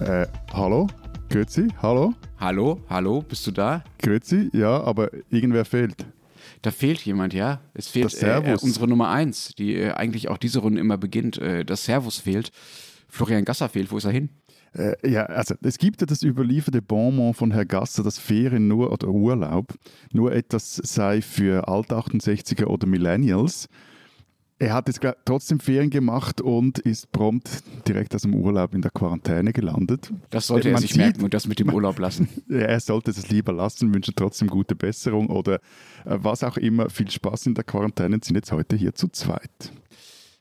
Äh, hallo? Grüezi, hallo? Hallo, hallo, bist du da? Grüezi, ja, aber irgendwer fehlt. Da fehlt jemand, ja. Es fehlt äh, unsere Nummer eins, die äh, eigentlich auch diese Runde immer beginnt. Äh, das Servus fehlt. Florian Gasser fehlt. Wo ist er hin? Äh, ja, also es gibt ja das überlieferte Bonmot von Herrn Gasser, dass Ferien nur oder Urlaub nur etwas sei für Alt-68er oder Millennials. Er hat jetzt trotzdem Ferien gemacht und ist prompt direkt aus dem Urlaub in der Quarantäne gelandet. Das sollte er Man sich sieht, merken und das mit dem Urlaub lassen. er sollte es lieber lassen, wünsche trotzdem gute Besserung oder äh, was auch immer. Viel Spaß in der Quarantäne und sind jetzt heute hier zu zweit.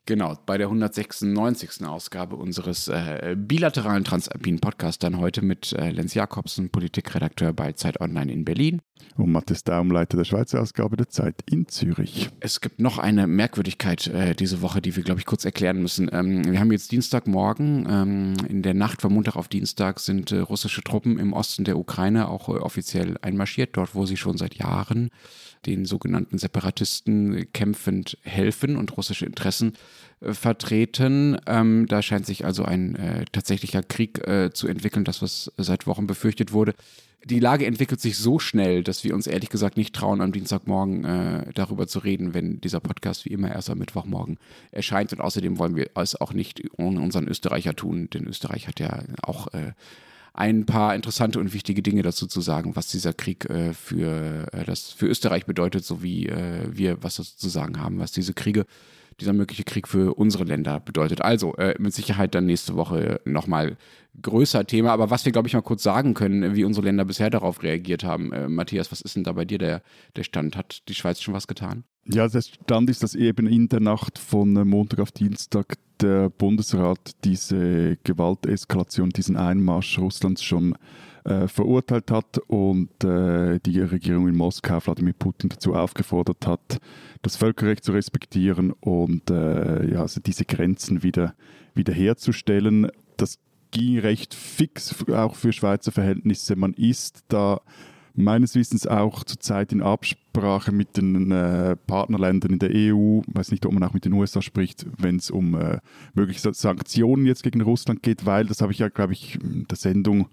Genau, bei der 196. Ausgabe unseres äh, bilateralen Transalpinen Podcasts dann heute mit äh, Lenz Jakobsen, Politikredakteur bei Zeit Online in Berlin. Und Matthias Daum, Leiter der Schweizer Ausgabe der Zeit in Zürich. Es gibt noch eine Merkwürdigkeit äh, diese Woche, die wir, glaube ich, kurz erklären müssen. Ähm, wir haben jetzt Dienstagmorgen. Ähm, in der Nacht von Montag auf Dienstag sind äh, russische Truppen im Osten der Ukraine auch äh, offiziell einmarschiert, dort wo sie schon seit Jahren den sogenannten Separatisten kämpfend helfen und russische Interessen äh, vertreten. Ähm, da scheint sich also ein äh, tatsächlicher Krieg äh, zu entwickeln, das was seit Wochen befürchtet wurde. Die Lage entwickelt sich so schnell, dass wir uns ehrlich gesagt nicht trauen, am Dienstagmorgen äh, darüber zu reden, wenn dieser Podcast wie immer erst am Mittwochmorgen erscheint. Und außerdem wollen wir es auch nicht ohne unseren Österreicher tun, denn Österreich hat ja auch äh, ein paar interessante und wichtige Dinge dazu zu sagen, was dieser Krieg äh, für, äh, das, für Österreich bedeutet, sowie äh, wir was dazu zu sagen haben, was diese Kriege, dieser mögliche Krieg für unsere Länder bedeutet. Also äh, mit Sicherheit dann nächste Woche nochmal größer Thema. Aber was wir, glaube ich, mal kurz sagen können, wie unsere Länder bisher darauf reagiert haben. Äh, Matthias, was ist denn da bei dir der, der Stand? Hat die Schweiz schon was getan? Ja, der Stand ist, dass eben in der Nacht von Montag auf Dienstag der Bundesrat diese Gewalteskalation, diesen Einmarsch Russlands schon äh, verurteilt hat und äh, die Regierung in Moskau Wladimir Putin dazu aufgefordert hat, das Völkerrecht zu respektieren und äh, ja, also diese Grenzen wieder, wieder herzustellen. Das ging recht fix, auch für Schweizer Verhältnisse. Man ist da meines Wissens auch zurzeit in Absprache mit den äh, Partnerländern in der EU, ich weiß nicht, ob man auch mit den USA spricht, wenn es um äh, mögliche Sanktionen jetzt gegen Russland geht, weil, das habe ich ja, glaube ich, in der Sendung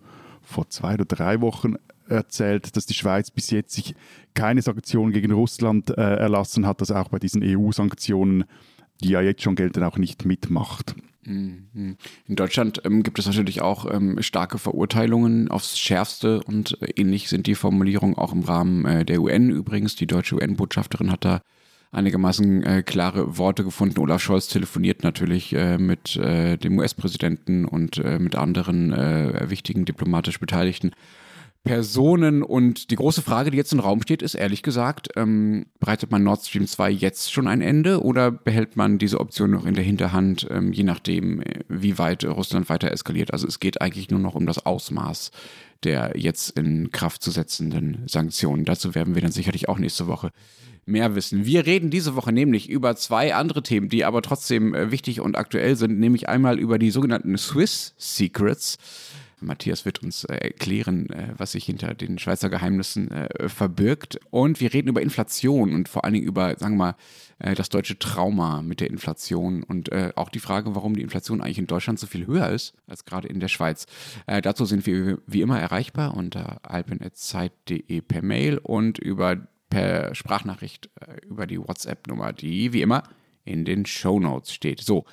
vor zwei oder drei Wochen erzählt, dass die Schweiz bis jetzt sich keine Sanktionen gegen Russland äh, erlassen hat, dass auch bei diesen EU-Sanktionen, die ja jetzt schon gelten, auch nicht mitmacht. Mhm. In Deutschland ähm, gibt es natürlich auch ähm, starke Verurteilungen aufs Schärfste und äh, ähnlich sind die Formulierungen auch im Rahmen äh, der UN übrigens. Die deutsche UN-Botschafterin hat da einigermaßen äh, klare Worte gefunden. Olaf Scholz telefoniert natürlich äh, mit äh, dem US-Präsidenten und äh, mit anderen wichtigen diplomatisch Beteiligten Personen. Und die große Frage, die jetzt im Raum steht, ist ehrlich gesagt, ähm, bereitet man Nord Stream 2 jetzt schon ein Ende oder behält man diese Option noch in der Hinterhand, ähm, je nachdem, äh, wie weit Russland weiter eskaliert? Also es geht eigentlich nur noch um das Ausmaß der jetzt in Kraft zu setzenden Sanktionen. Dazu werden wir dann sicherlich auch nächste Woche mehr wissen. Wir reden diese Woche nämlich über zwei andere Themen, die aber trotzdem äh, wichtig und aktuell sind, nämlich einmal über die sogenannten Swiss Secrets. Matthias wird uns äh, erklären, äh, was sich hinter den Schweizer Geheimnissen verbirgt. Und wir reden über Inflation und vor allen Dingen über, sagen wir mal, das deutsche Trauma mit der Inflation und auch die Frage, warum die Inflation eigentlich in Deutschland so viel höher ist als gerade in der Schweiz. dazu sind wir wie immer erreichbar unter alpen.zeit.de per Mail und über per Sprachnachricht über die WhatsApp-Nummer, die wie immer in den Show Notes steht. So,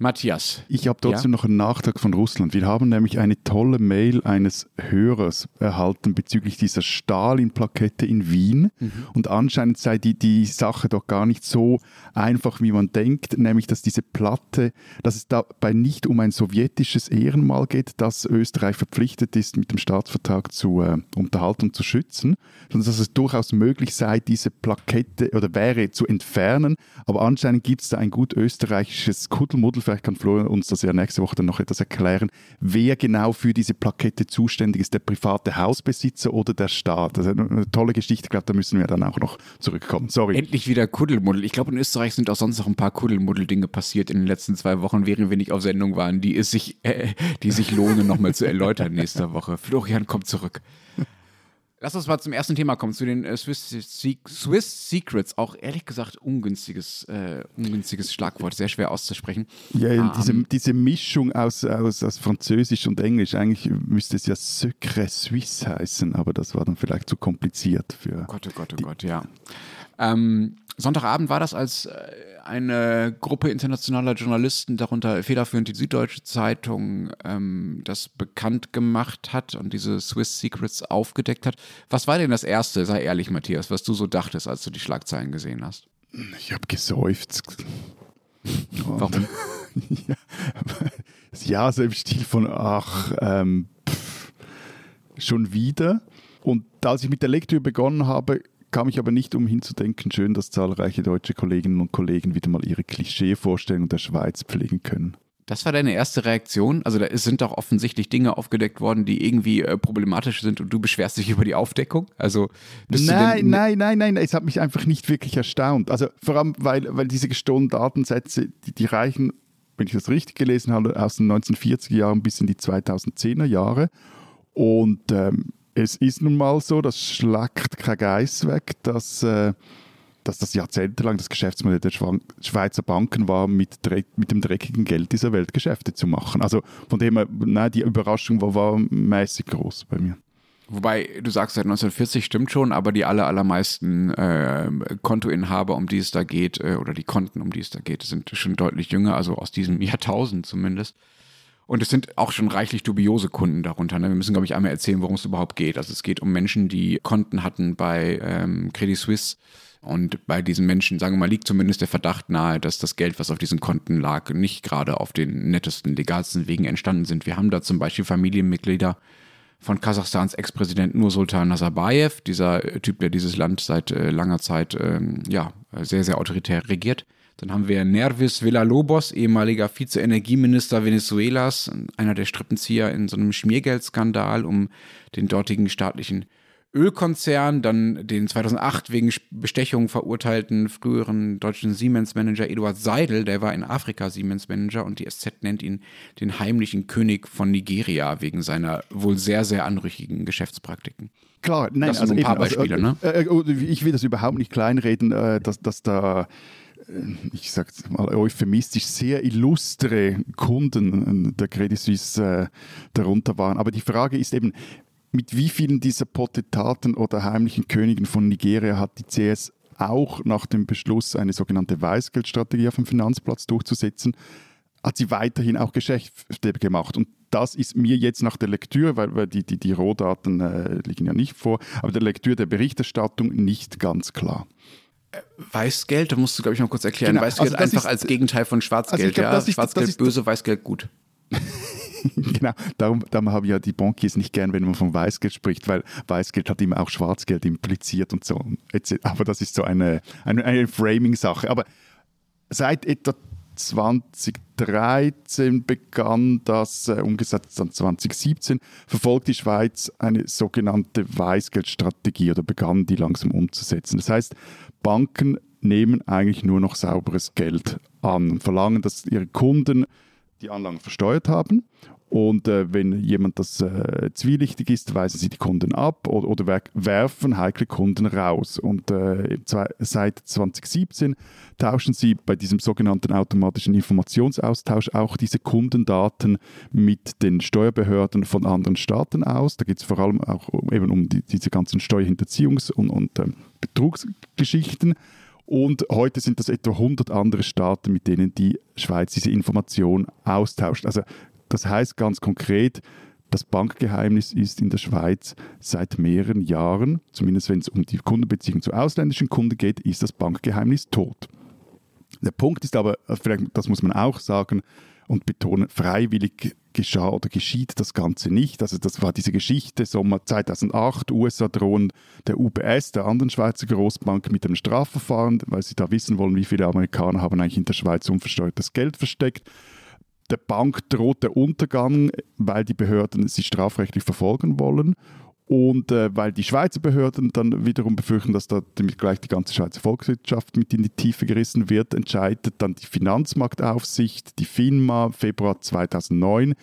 Matthias. Ich habe trotzdem ja? noch einen Nachtrag von Russland. Wir haben nämlich eine tolle Mail eines Hörers erhalten bezüglich dieser Stalin-Plakette in Wien. Mhm. Und anscheinend sei die, die Sache doch gar nicht so einfach, wie man denkt, nämlich dass diese Platte, dass es dabei nicht um ein sowjetisches Ehrenmal geht, das Österreich verpflichtet ist, mit dem Staatsvertrag zu äh, unterhalten und zu schützen, sondern dass es durchaus möglich sei, diese Plakette oder wäre zu entfernen. Aber anscheinend gibt es da ein gut österreichisches Kuddelmuddel vielleicht kann Florian uns das ja nächste Woche dann noch etwas erklären, wer genau für diese Plakette zuständig ist, der private Hausbesitzer oder der Staat. Das ist eine tolle Geschichte, ich glaube, da müssen wir dann auch noch zurückkommen. Sorry. Endlich wieder Kuddelmuddel. Ich glaube, in Österreich sind auch sonst noch ein paar Kuddelmuddel-Dinge passiert in den letzten zwei Wochen, während wir nicht auf Sendung waren, die, es sich, äh, die sich lohnen, nochmal zu erläutern nächste Woche. Florian kommt zurück. Lass uns mal zum ersten Thema kommen, zu den äh, Swiss, Swiss, Secrets. Auch ehrlich gesagt ungünstiges, äh, ungünstiges Schlagwort, sehr schwer auszusprechen. Ja, um, ähm, diese, diese Mischung aus, aus, aus Französisch und Englisch, eigentlich müsste es ja Secret Suisse heißen, aber das war dann vielleicht zu kompliziert für. Oh Gott, oh Gott, oh Gott, ja. Ähm, Sonntagabend war das, als äh, eine Gruppe internationaler Journalisten, darunter federführend die Süddeutsche Zeitung, ähm, das bekannt gemacht hat und diese Swiss Secrets aufgedeckt hat. Was war denn das Erste, sei ehrlich, Matthias, was du so dachtest, als du die Schlagzeilen gesehen hast? Ich habe geseufzt. Warum? ja, ja, so im Stil von, ach, ähm, pff, schon wieder. Und als ich mit der Lektüre begonnen habe, kam ich aber nicht umhin zu denken, schön, dass zahlreiche deutsche Kolleginnen und Kollegen wieder mal ihre Klischeevorstellung der Schweiz pflegen können. Das war deine erste Reaktion? Also da sind doch offensichtlich Dinge aufgedeckt worden, die irgendwie äh, problematisch sind und du beschwerst dich über die Aufdeckung? Also nein, nein, nein, nein, es hat mich einfach nicht wirklich erstaunt. Also vor allem, weil, weil diese gestohlenen Datensätze, die, die reichen, wenn ich das richtig gelesen habe, aus den 1940er Jahren bis in die 2010er Jahre. Und ähm, es ist nun mal so, das schlackt kein Geiss weg, dass, äh, dass das jahrzehntelang das Geschäftsmodell der Schweizer Banken war, mit, mit, dem dreckigen Geld dieser Welt Geschäfte zu machen. Also von dem her, nein, die Überraschung war, war mäßig groß bei mir. Wobei, du sagst seit 1940 stimmt schon, aber die aller, allermeisten äh, Kontoinhaber, um die es da geht, äh, oder die Konten, um die es da geht, sind schon deutlich jünger, also aus diesem Jahrtausend zumindest. Und es sind auch schon reichlich dubiose Kunden darunter. Ne? Wir müssen, glaube ich, einmal erzählen, worum es überhaupt geht. Also es geht um Menschen, die Konten hatten bei ähm, Credit Suisse. Und bei diesen Menschen, sagen wir mal, liegt zumindest der Verdacht nahe, dass das Geld, was auf diesen Konten lag, nicht gerade auf den nettesten, legalsten Wegen entstanden sind. Wir haben da zum Beispiel Familienmitglieder von Kasachstans Ex-Präsident Nursultan Nazarbayev, dieser Typ, der dieses Land seit äh, langer Zeit ähm, ja, sehr, sehr autoritär regiert. Dann haben wir Nervis Villalobos, ehemaliger Vize-Energieminister Venezuelas, einer der Strippenzieher in so einem Schmiergeldskandal um den dortigen staatlichen Ölkonzern, dann den 2008 wegen Bestechung verurteilten früheren deutschen Siemens-Manager Eduard Seidel, der war in Afrika Siemens-Manager und die SZ nennt ihn den heimlichen König von Nigeria wegen seiner wohl sehr, sehr anrüchigen Geschäftspraktiken. Klar, nein, das sind also ein paar eben, Beispiele, also, äh, ne? Äh, ich will das überhaupt nicht kleinreden, äh, dass, dass da ich sage mal euphemistisch, sehr illustre Kunden der Credit Suisse äh, darunter waren. Aber die Frage ist eben, mit wie vielen dieser Potentaten oder heimlichen Königen von Nigeria hat die CS auch nach dem Beschluss, eine sogenannte Weißgeldstrategie auf dem Finanzplatz durchzusetzen, hat sie weiterhin auch Geschäfte gemacht. Und das ist mir jetzt nach der Lektüre, weil, weil die, die, die Rohdaten äh, liegen ja nicht vor, aber der Lektüre der Berichterstattung nicht ganz klar. Weißgeld, da musst du, glaube ich, noch kurz erklären. Genau. Weißgeld also einfach ist, als Gegenteil von Schwarzgeld. Also glaub, ja? Schwarzgeld ist, böse, Weißgeld gut. genau, darum, darum haben ja die Bankiers nicht gern, wenn man von Weißgeld spricht, weil Weißgeld hat immer auch Schwarzgeld impliziert und so. Aber das ist so eine, eine, eine Framing-Sache. Aber seit etwa 2013 begann das, äh, umgesetzt dann 2017, verfolgt die Schweiz eine sogenannte Weißgeldstrategie oder begann die langsam umzusetzen. Das heißt, Banken nehmen eigentlich nur noch sauberes Geld an und verlangen, dass ihre Kunden die Anlagen versteuert haben. Und äh, wenn jemand das äh, zwielichtig ist, weisen sie die Kunden ab oder, oder werfen heikle Kunden raus. Und äh, seit 2017 tauschen sie bei diesem sogenannten automatischen Informationsaustausch auch diese Kundendaten mit den Steuerbehörden von anderen Staaten aus. Da geht es vor allem auch eben um die, diese ganzen Steuerhinterziehungs- und, und ähm, Betrugsgeschichten. Und heute sind das etwa 100 andere Staaten, mit denen die Schweiz diese Information austauscht. Also das heißt ganz konkret, das Bankgeheimnis ist in der Schweiz seit mehreren Jahren, zumindest wenn es um die Kundenbeziehung zu ausländischen Kunden geht, ist das Bankgeheimnis tot. Der Punkt ist aber, vielleicht, das muss man auch sagen und betonen, freiwillig geschah oder geschieht das Ganze nicht. Also das war diese Geschichte Sommer 2008, USA drohen der UBS, der anderen Schweizer Großbank, mit einem Strafverfahren, weil sie da wissen wollen, wie viele Amerikaner haben eigentlich in der Schweiz unversteuertes Geld versteckt. Der Bank droht der Untergang, weil die Behörden sie strafrechtlich verfolgen wollen. Und äh, weil die Schweizer Behörden dann wiederum befürchten, dass da damit gleich die ganze Schweizer Volkswirtschaft mit in die Tiefe gerissen wird, entscheidet dann die Finanzmarktaufsicht, die FINMA, Februar 2009,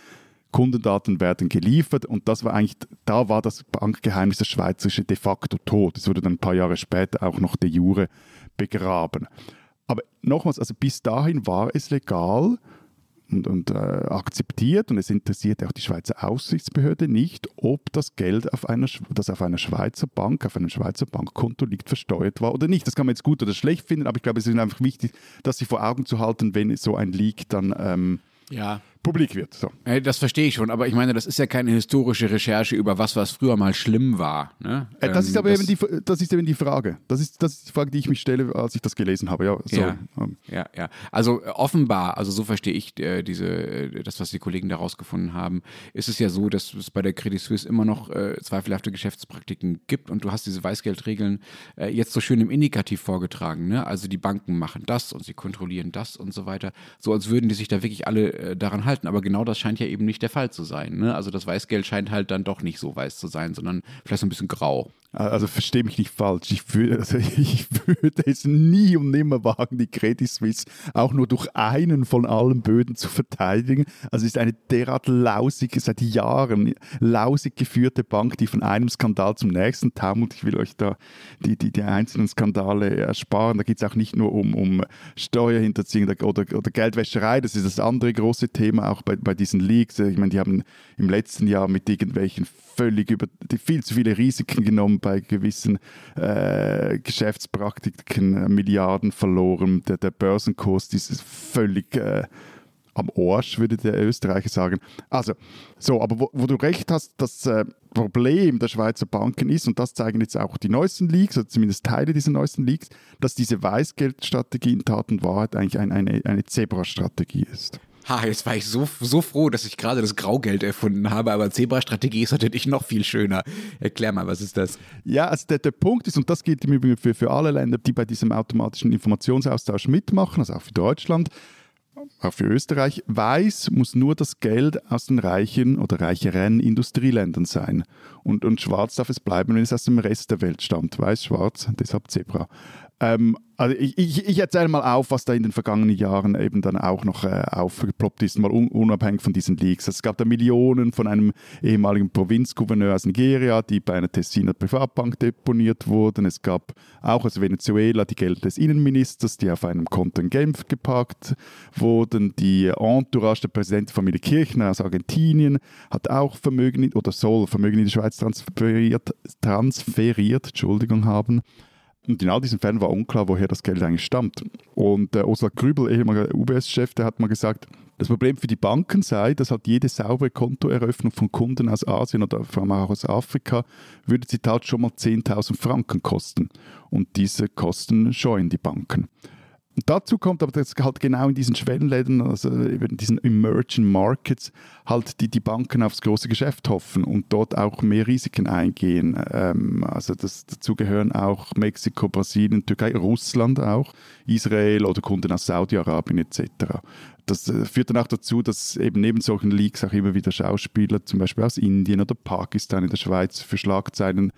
Kundendaten werden geliefert und das war eigentlich, da war das Bankgeheimnis der Schweizerische de facto tot. Es wurde dann ein paar Jahre später auch noch de jure begraben. Aber nochmals, also bis dahin war es legal, und, und äh, akzeptiert und es interessiert auch die Schweizer Aufsichtsbehörde nicht, ob das Geld, auf einer, das auf einer Schweizer Bank, auf einem Schweizer Bankkonto liegt, versteuert war oder nicht. Das kann man jetzt gut oder schlecht finden, aber ich glaube, es ist einfach wichtig, das sich vor Augen zu halten, wenn so ein Leak dann ähm, ja publik wird. So. Das verstehe ich schon, aber ich meine, das ist ja keine historische Recherche über was, was früher mal schlimm war. Ne? Äh, das, ist ähm, aber das, eben die, das ist eben die Frage. Das ist, das ist die Frage, die ich mich stelle, als ich das gelesen habe. Ja, so. ja, ja, ja. Also äh, offenbar, also so verstehe ich äh, diese, äh, das, was die Kollegen da rausgefunden haben, ist es ja so, dass es bei der Credit Suisse immer noch zweifelhafte Geschäftspraktiken gibt und du hast diese Weißgeldregeln jetzt so schön im Indikativ vorgetragen. Ne? Also die Banken machen das und sie kontrollieren das und so weiter. So als würden die sich da wirklich alle daran halten halten. Aber genau das scheint ja eben nicht der Fall zu sein. Ne? Also das Weißgeld scheint halt dann doch nicht so weiß zu sein, sondern vielleicht so ein bisschen grau. Also verstehe mich nicht falsch. Ich würde, also ich würde es nie und nimmer wagen, die Credit Suisse auch nur durch einen von allen Böden zu verteidigen. Also es ist eine derart lausige, seit Jahren lausig geführte Bank, die von einem Skandal zum nächsten taumelt. Ich will euch da die, die, die einzelnen Skandale ersparen. Da geht es auch nicht nur um, um Steuerhinterziehung oder, oder Geldwäscherei. Das ist das andere große Thema auch bei, bei diesen Leaks. Ich meine, die haben im letzten Jahr mit irgendwelchen völlig über die viel zu viele Risiken genommen bei gewissen äh, Geschäftspraktiken, äh, Milliarden verloren. Der, der Börsenkurs ist völlig äh, am Arsch, würde der Österreicher sagen. Also, so, aber wo, wo du recht hast, das äh, Problem der Schweizer Banken ist, und das zeigen jetzt auch die neuesten Leaks, oder zumindest Teile dieser neuesten Leaks, dass diese Weißgeldstrategie in Tat und Wahrheit eigentlich ein, eine, eine Zebra-Strategie ist. Ha, jetzt war ich so, so froh, dass ich gerade das Graugeld erfunden habe, aber Zebra-Strategie ist natürlich noch viel schöner. Erklär mal, was ist das? Ja, also der, der Punkt ist, und das gilt im Übrigen für, für alle Länder, die bei diesem automatischen Informationsaustausch mitmachen, also auch für Deutschland, auch für Österreich, weiß muss nur das Geld aus den reichen oder reicheren Industrieländern sein. Und, und schwarz darf es bleiben, wenn es aus dem Rest der Welt stammt. Weiß, schwarz, deshalb Zebra. Ähm, also ich, ich, ich, erzähle mal auf, was da in den vergangenen Jahren eben dann auch noch äh, aufgeploppt ist, mal un, unabhängig von diesen Leaks. Es gab da Millionen von einem ehemaligen Provinzgouverneur aus Nigeria, die bei einer Tessiner Privatbank deponiert wurden. Es gab auch aus Venezuela die Gelder des Innenministers, die auf einem Konto in Genf geparkt wurden. Die Entourage der Präsidentenfamilie Kirchner aus Argentinien hat auch Vermögen oder soll Vermögen in die Schweiz transferiert, transferiert Entschuldigung haben. Und in all diesen Fällen war unklar, woher das Geld eigentlich stammt. Und äh, Oswald Grübel, ehemaliger UBS-Chef, der hat mal gesagt, das Problem für die Banken sei, dass halt jede saubere Kontoeröffnung von Kunden aus Asien oder vor allem auch aus Afrika würde, Zitat, schon mal 10.000 Franken kosten. Und diese Kosten scheuen die Banken. Dazu kommt aber, dass halt genau in diesen Schwellenländern, also in diesen Emerging Markets, halt die, die Banken aufs große Geschäft hoffen und dort auch mehr Risiken eingehen. Ähm, also das, dazu gehören auch Mexiko, Brasilien, Türkei, Russland auch, Israel oder Kunden aus Saudi-Arabien etc. Das äh, führt dann auch dazu, dass eben neben solchen Leaks auch immer wieder Schauspieler, zum Beispiel aus Indien oder Pakistan in der Schweiz, für Schlagzeilen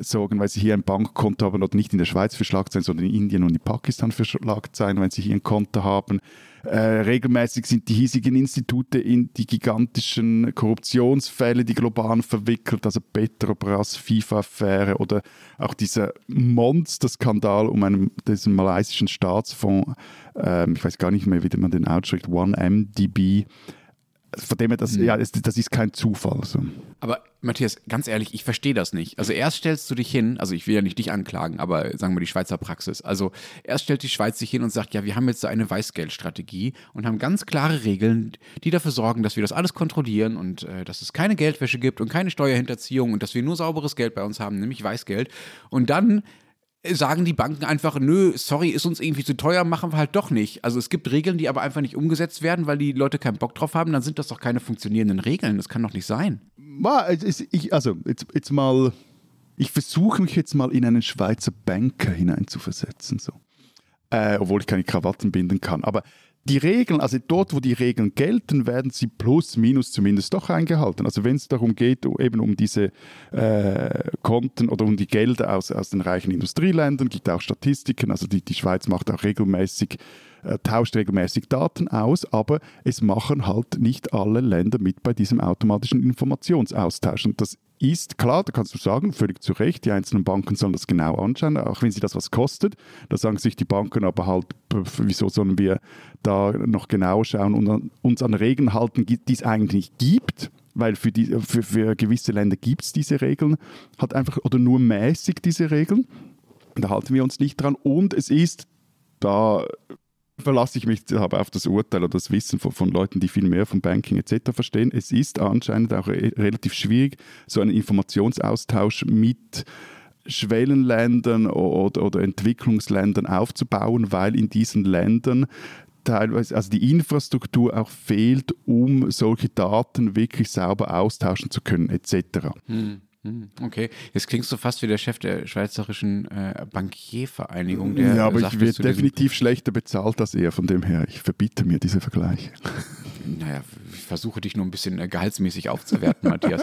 sorgen, weil sie hier ein Bankkonto haben oder nicht in der Schweiz für Schlagzeilen, sondern in Indien und in Pakistan für Schlagzeilen, wenn sie hier ein Konto haben. Äh, regelmäßig sind die hiesigen Institute in die gigantischen Korruptionsfälle, die globalen verwickelt, also Petrobras, FIFA-Affäre oder auch dieser Monster-Skandal um einen, diesen malaysischen Staatsfonds, äh, ich weiß gar nicht mehr, wie man den ausspricht, 1MDB, von dem her, das, mhm. ja, das, das, ist kein Zufall. So. Aber Matthias, ganz ehrlich, ich verstehe das nicht. Also erst stellst du dich hin, also ich will ja nicht dich anklagen, aber sagen wir die Schweizer Praxis. Also erst stellt die Schweiz sich hin und sagt, ja, wir haben jetzt so eine Weißgeldstrategie und haben ganz klare Regeln, die dafür sorgen, dass wir das alles kontrollieren und äh, dass es keine Geldwäsche gibt und keine Steuerhinterziehung und dass wir nur sauberes Geld bei uns haben, nämlich Weißgeld. Und dann sagen die Banken einfach, nö, sorry, ist uns irgendwie zu teuer, machen wir halt doch nicht. Also es gibt Regeln, die aber einfach nicht umgesetzt werden, weil die Leute keinen Bock drauf haben, dann sind das doch keine funktionierenden Regeln. Das kann doch nicht sein. Also, jetzt, jetzt mal, ich versuche mich jetzt mal in einen Schweizer Banker hineinzuversetzen, so. Äh, obwohl ich keine Krawatten binden kann. Aber die Regeln, also dort, wo die Regeln gelten, werden sie plus, minus zumindest doch eingehalten. Also wenn es darum geht, eben um diese äh, Konten oder um die Gelder aus, aus den reichen Industrieländern, gibt auch Statistiken, also die, die Schweiz macht auch regelmäßig äh, tauscht regelmäßig Daten aus, aber es machen halt nicht alle Länder mit bei diesem automatischen Informationsaustausch. Und das ist klar, da kannst du sagen, völlig zu Recht, die einzelnen Banken sollen das genau anschauen, auch wenn sie das was kostet. Da sagen sich die Banken aber halt, wieso sollen wir da noch genauer schauen und uns an Regeln halten, die es eigentlich gibt weil für, die, für, für gewisse Länder gibt es diese Regeln, hat einfach oder nur mäßig diese Regeln. Da halten wir uns nicht dran. Und es ist, da verlasse ich mich aber auf das Urteil oder das Wissen von, von, Leuten, die viel mehr vom Banking etc. verstehen. Es ist anscheinend auch re relativ schwierig, so einen Informationsaustausch mit Schwellenländern oder, oder Entwicklungsländern aufzubauen, weil in diesen Ländern teilweise, also die Infrastruktur auch fehlt, um solche Daten wirklich sauber austauschen zu können, etc. Hm. Hm, okay, jetzt klingst du fast wie der Chef der Schweizerischen äh, Bankiervereinigung. Der ja, aber ich werde definitiv schlechter bezahlt als er, von dem her. Ich verbiete mir diese Vergleiche. Naja, ich versuche dich nur ein bisschen äh, gehaltsmäßig aufzuwerten, Matthias.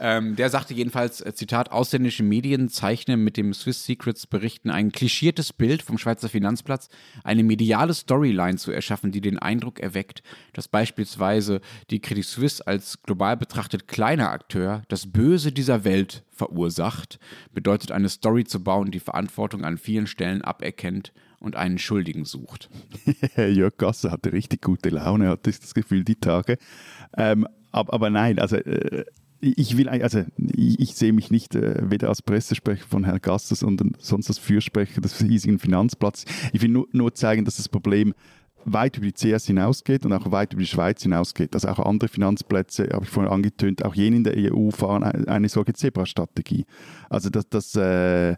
ähm, der sagte jedenfalls, äh, Zitat, ausländische Medien zeichnen mit dem Swiss Secrets Berichten ein klischiertes Bild vom Schweizer Finanzplatz, eine mediale Storyline zu erschaffen, die den Eindruck erweckt, dass beispielsweise die Credit Suisse als global betrachtet kleiner Akteur das Böse dieser Welt Welt verursacht, bedeutet eine Story zu bauen, die Verantwortung an vielen Stellen aberkennt und einen Schuldigen sucht. Jörg Gasser hatte richtig gute Laune, hatte ich das Gefühl, die Tage. Ähm, aber, aber, nein, also äh, ich will, also ich, ich, sehe mich nicht äh, weder als Pressesprecher von Herrn Gasser, sondern sonst als Fürsprecher des hiesigen Finanzplatzes. Ich will nur, nur zeigen, dass das Problem weit über die CS hinausgeht und auch weit über die Schweiz hinausgeht. Also auch andere Finanzplätze, habe ich vorhin angetönt, auch jene in der EU fahren eine solche Zebra-Strategie. Also das, das äh,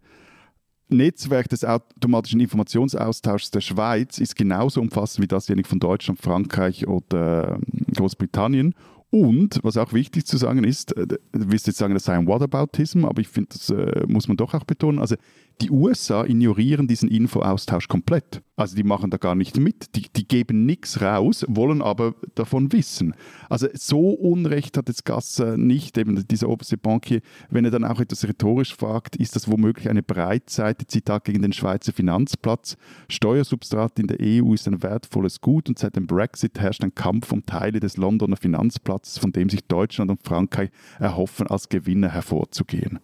Netzwerk des automatischen Informationsaustauschs der Schweiz ist genauso umfassend wie dasjenige von Deutschland, Frankreich oder äh, Großbritannien. Und was auch wichtig zu sagen ist, äh, du wirst jetzt sagen, das sei ein Whataboutism, aber ich finde, das äh, muss man doch auch betonen. Also die USA ignorieren diesen Infoaustausch komplett. Also die machen da gar nicht mit, die, die geben nichts raus, wollen aber davon wissen. Also so Unrecht hat jetzt Gasser nicht, eben dieser oberste Bankier, wenn er dann auch etwas rhetorisch fragt, ist das womöglich eine Breitseite, Zitat gegen den Schweizer Finanzplatz. Steuersubstrat in der EU ist ein wertvolles Gut und seit dem Brexit herrscht ein Kampf um Teile des Londoner Finanzplatzes, von dem sich Deutschland und Frankreich erhoffen, als Gewinner hervorzugehen.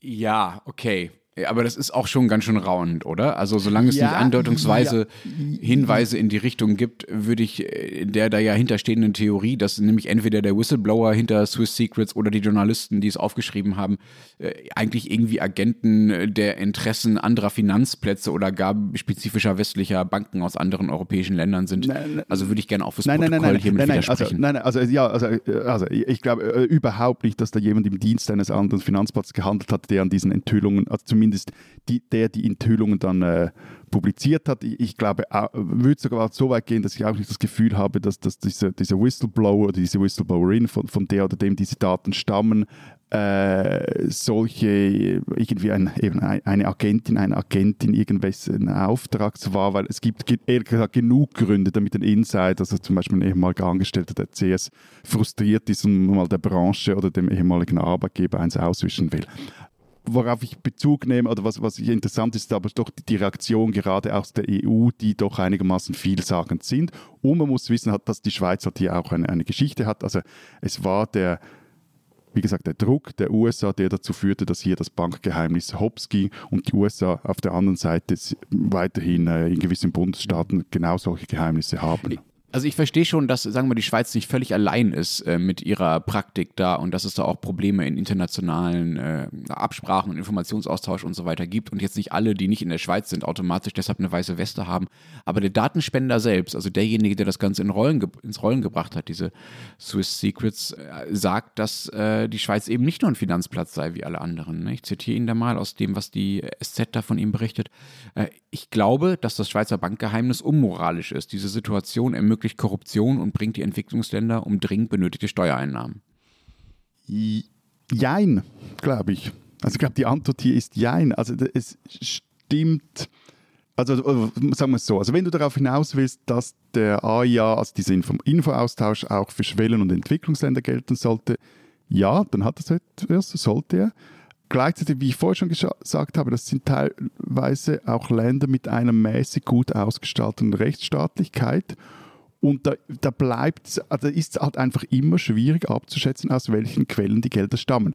Ja, okay. Aber das ist auch schon ganz schön raunend, oder? Also solange es ja, nicht andeutungsweise ja. Hinweise in die Richtung gibt, würde ich äh, in der da ja hinterstehenden Theorie, dass nämlich entweder der Whistleblower hinter Swiss Secrets oder die Journalisten, die es aufgeschrieben haben, äh, eigentlich irgendwie Agenten der Interessen anderer Finanzplätze oder gar spezifischer westlicher Banken aus anderen europäischen Ländern sind. Nein, also würde ich gerne auch fürs nein, Protokoll nein, nein, hiermit nein, widersprechen. Also, nein, also ja, also, also ich glaube äh, überhaupt nicht, dass da jemand im Dienst eines anderen Finanzplatzes gehandelt hat, der an diesen Enthüllungen, also zumindest zumindest die, der die Enthüllungen dann äh, publiziert hat. Ich, glaube, würde sogar so weit gehen, dass ich auch nicht das Gefühl habe, dass, dass dieser, dieser Whistleblower oder diese Whistleblowerin, von, von der oder dem diese Daten stammen, äh, solche, irgendwie ein, eben eine Agentin, eine Agentin irgendwelchen Auftrags war, weil es gibt gesagt genug Gründe, damit ein Insider, also zum Beispiel ein ehemaliger Angestellter der CS, frustriert ist und mal der Branche oder dem ehemaligen Arbeitgeber eins auswischen will worauf ich Bezug nehme oder was, was interessant ist, aber doch die Reaktion gerade aus der EU, die doch einigermaßen vielsagend sind. Und man muss wissen, dass die Schweiz halt hier auch eine, eine Geschichte hat. Also es war der wie gesagt, der Druck der USA, der dazu führte, dass hier das Bankgeheimnis hops ging und die USA auf der anderen Seite weiterhin äh, in gewissen Bundesstaaten genau solche Geheimnisse haben. Also ich verstehe schon, dass, sagen wir, die Schweiz nicht völlig allein ist äh, mit ihrer Praktik da und dass es da auch Probleme in internationalen äh, Absprachen und Informationsaustausch und so weiter gibt und jetzt nicht alle, die nicht in der Schweiz sind, automatisch deshalb eine weiße Weste haben. Aber der Datenspender selbst, also derjenige, der das Ganze in Rollen ins Rollen gebracht hat, diese Swiss Secrets, äh, sagt, dass äh, die Schweiz eben nicht nur ein Finanzplatz sei wie alle anderen. Ne? Ich zitiere ihn da mal aus dem, was die SZ da von ihm berichtet. Äh, ich glaube, dass das Schweizer Bankgeheimnis unmoralisch ist. Diese Situation ermöglicht ermöglicht Korruption und bringt die Entwicklungsländer um dringend benötigte Steuereinnahmen? Jein, glaube ich. Also ich glaube, die Antwort hier ist Jein. Also es stimmt also äh, sagen wir es so, also wenn du darauf hinaus willst, dass der AIA, also dieser Info Infoaustausch auch für Schwellen- und Entwicklungsländer gelten sollte, ja, dann hat das etwas, sollte er. Gleichzeitig, wie ich vorher schon gesagt habe, das sind teilweise auch Länder mit einer mäßig gut ausgestalteten Rechtsstaatlichkeit. Und da, da bleibt, also ist es halt einfach immer schwierig abzuschätzen, aus welchen Quellen die Gelder stammen.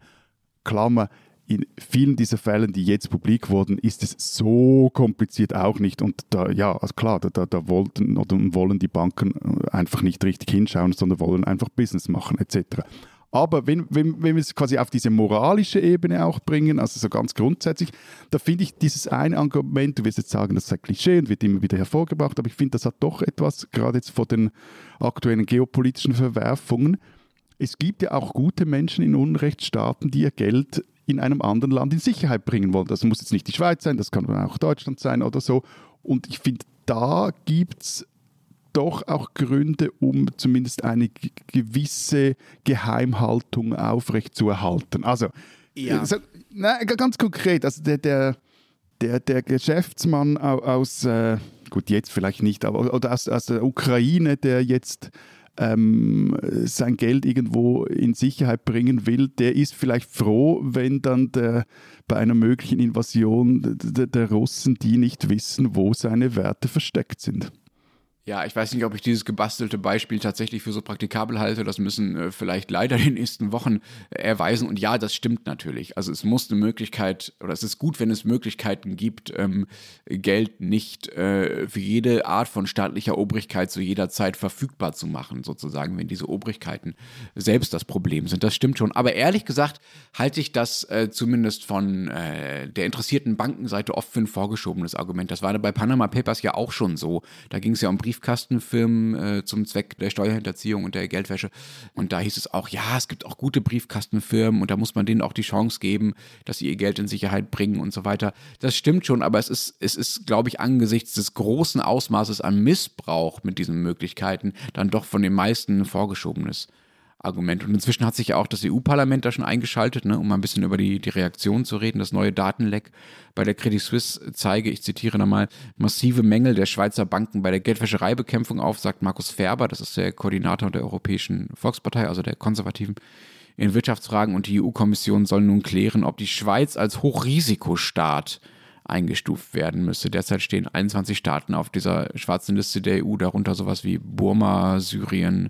Klammer, in vielen dieser Fällen, die jetzt publik wurden, ist es so kompliziert auch nicht. Und da, ja, also klar, da, da wollten oder wollen die Banken einfach nicht richtig hinschauen, sondern wollen einfach Business machen, etc. Aber wenn, wenn, wenn wir es quasi auf diese moralische Ebene auch bringen, also so ganz grundsätzlich, da finde ich dieses eine Argument, du wirst jetzt sagen, das sei Klischee und wird immer wieder hervorgebracht, aber ich finde, das hat doch etwas, gerade jetzt vor den aktuellen geopolitischen Verwerfungen. Es gibt ja auch gute Menschen in Unrechtsstaaten, die ihr Geld in einem anderen Land in Sicherheit bringen wollen. Das muss jetzt nicht die Schweiz sein, das kann auch Deutschland sein oder so. Und ich finde, da gibt es doch auch Gründe, um zumindest eine gewisse Geheimhaltung aufrechtzuerhalten. Also, ja. so, na, ganz konkret, also der, der, der, der Geschäftsmann aus, äh, gut, jetzt vielleicht nicht, aber oder aus, aus der Ukraine, der jetzt ähm, sein Geld irgendwo in Sicherheit bringen will, der ist vielleicht froh, wenn dann der, bei einer möglichen Invasion der, der Russen die nicht wissen, wo seine Werte versteckt sind. Ja, ich weiß nicht, ob ich dieses gebastelte Beispiel tatsächlich für so praktikabel halte. Das müssen äh, vielleicht leider die nächsten Wochen äh, erweisen. Und ja, das stimmt natürlich. Also es muss eine Möglichkeit, oder es ist gut, wenn es Möglichkeiten gibt, ähm, Geld nicht äh, für jede Art von staatlicher Obrigkeit zu jeder Zeit verfügbar zu machen, sozusagen, wenn diese Obrigkeiten selbst das Problem sind. Das stimmt schon. Aber ehrlich gesagt halte ich das äh, zumindest von äh, der interessierten Bankenseite oft für ein vorgeschobenes Argument. Das war bei Panama Papers ja auch schon so. Da ging es ja um Brief Briefkastenfirmen äh, zum Zweck der Steuerhinterziehung und der Geldwäsche. Und da hieß es auch, ja, es gibt auch gute Briefkastenfirmen und da muss man denen auch die Chance geben, dass sie ihr Geld in Sicherheit bringen und so weiter. Das stimmt schon, aber es ist, es ist, glaube ich, angesichts des großen Ausmaßes an Missbrauch mit diesen Möglichkeiten dann doch von den meisten ein vorgeschobenes Argument. Und inzwischen hat sich ja auch das EU-Parlament da schon eingeschaltet, ne, um mal ein bisschen über die, die Reaktion zu reden. Das neue Datenleck bei der Credit Suisse zeige, ich zitiere nochmal, massive Mängel der Schweizer Banken bei der Geldwäschereibekämpfung auf, sagt Markus Ferber, das ist der Koordinator der Europäischen Volkspartei, also der Konservativen in Wirtschaftsfragen. Und die EU-Kommission soll nun klären, ob die Schweiz als Hochrisikostaat eingestuft werden müsse. Derzeit stehen 21 Staaten auf dieser schwarzen Liste der EU, darunter sowas wie Burma, Syrien,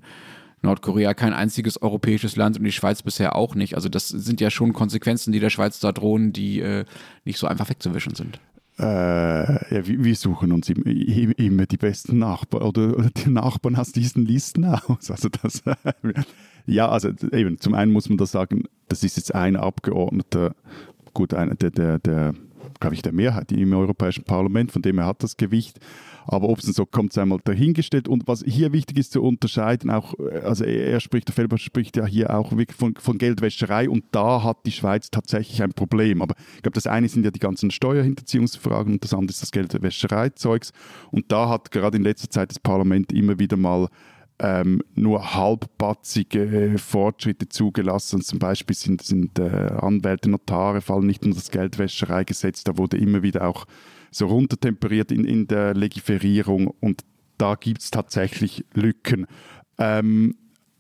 Nordkorea kein einziges europäisches Land und die Schweiz bisher auch nicht. Also das sind ja schon Konsequenzen, die der Schweiz da drohen, die äh, nicht so einfach wegzuwischen sind. Äh, ja, wir suchen uns immer die besten Nachbarn oder, die Nachbarn aus diesen Listen aus. Also das, ja, also eben, zum einen muss man da sagen, das ist jetzt ein Abgeordneter, gut, einer der, der, der glaube ich, der Mehrheit im Europäischen Parlament, von dem er hat das Gewicht. Aber ob es so kommt, sei mal dahingestellt. Und was hier wichtig ist zu unterscheiden, auch, äh, also er spricht, der Felber spricht ja hier auch wirklich von, von Geldwäscherei und da hat die Schweiz tatsächlich ein Problem. Aber ich glaube, das eine sind ja die ganzen Steuerhinterziehungsfragen und das andere ist das Geldwäschereizeugs. Und da hat gerade in letzter Zeit das Parlament immer wieder mal ähm, nur halbbatzige Fortschritte zugelassen. Zum Beispiel sind, sind äh, Anwälte, Notare fallen nicht unter das Geldwäschereigesetz. Da wurde immer wieder auch so runtertemperiert in, in der Legiferierung und da gibt es tatsächlich Lücken. Ähm,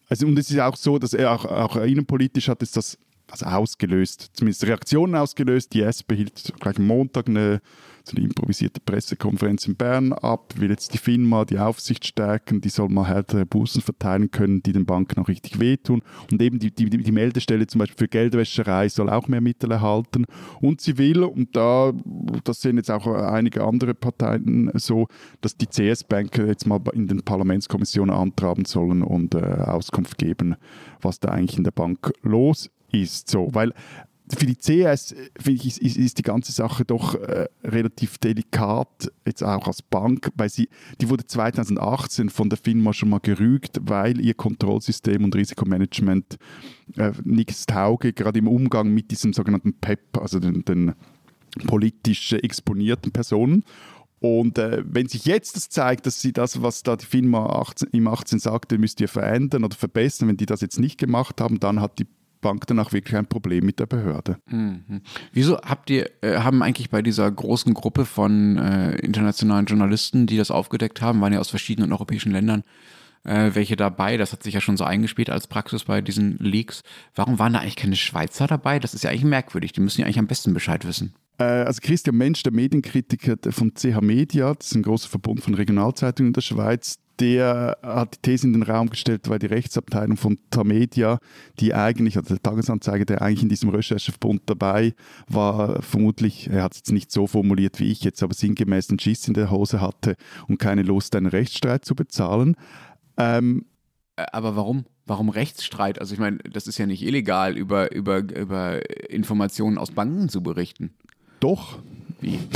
also, und es ist auch so, dass er auch, auch innenpolitisch hat es das also ausgelöst, zumindest Reaktionen ausgelöst. Die SP hielt gleich am Montag eine so eine improvisierte Pressekonferenz in Bern ab, will jetzt die FINMA, die Aufsicht stärken, die soll mal härtere Bußen verteilen können, die den Banken auch richtig wehtun. Und eben die, die, die Meldestelle zum Beispiel für Geldwäscherei soll auch mehr Mittel erhalten. Und sie will, und da, das sehen jetzt auch einige andere Parteien so, dass die CS-Banker jetzt mal in den Parlamentskommissionen antraben sollen und äh, Auskunft geben, was da eigentlich in der Bank los ist. So, weil für die CS finde ich, ist, ist, die ganze Sache doch äh, relativ delikat, jetzt auch als Bank, weil sie, die wurde 2018 von der FINMA schon mal gerügt, weil ihr Kontrollsystem und Risikomanagement äh, nichts tauge, gerade im Umgang mit diesem sogenannten PEP, also den, den politisch exponierten Personen. Und äh, wenn sich jetzt das zeigt, dass sie das, was da die FINMA 18, im 18 sagte, müsst ihr verändern oder verbessern, wenn die das jetzt nicht gemacht haben, dann hat die Bundesbank danach wirklich ein Problem mit der Behörde. Mhm. Wieso habt ihr, äh, haben eigentlich bei dieser großen Gruppe von äh, internationalen Journalisten, die das aufgedeckt haben, waren ja aus verschiedenen europäischen Ländern, äh, welche dabei? Das hat sich ja schon so eingespielt als Praxis bei diesen Leaks. Warum waren da eigentlich keine Schweizer dabei? Das ist ja eigentlich merkwürdig. Die müssen ja eigentlich am besten Bescheid wissen. Äh, also Christian Mensch, der Medienkritiker von CH Media, das ist ein großer Verbund von Regionalzeitungen in der Schweiz, der hat die These in den Raum gestellt, weil die Rechtsabteilung von Tamedia, die eigentlich, also der Tagesanzeiger, der eigentlich in diesem Rechercheverbund dabei war, vermutlich, er hat es jetzt nicht so formuliert wie ich jetzt, aber sinngemäß einen Schiss in der Hose hatte und keine Lust, einen Rechtsstreit zu bezahlen. Ähm, äh, aber warum? Warum Rechtsstreit? Also ich meine, das ist ja nicht illegal, über, über, über Informationen aus Banken zu berichten. Doch. Wie?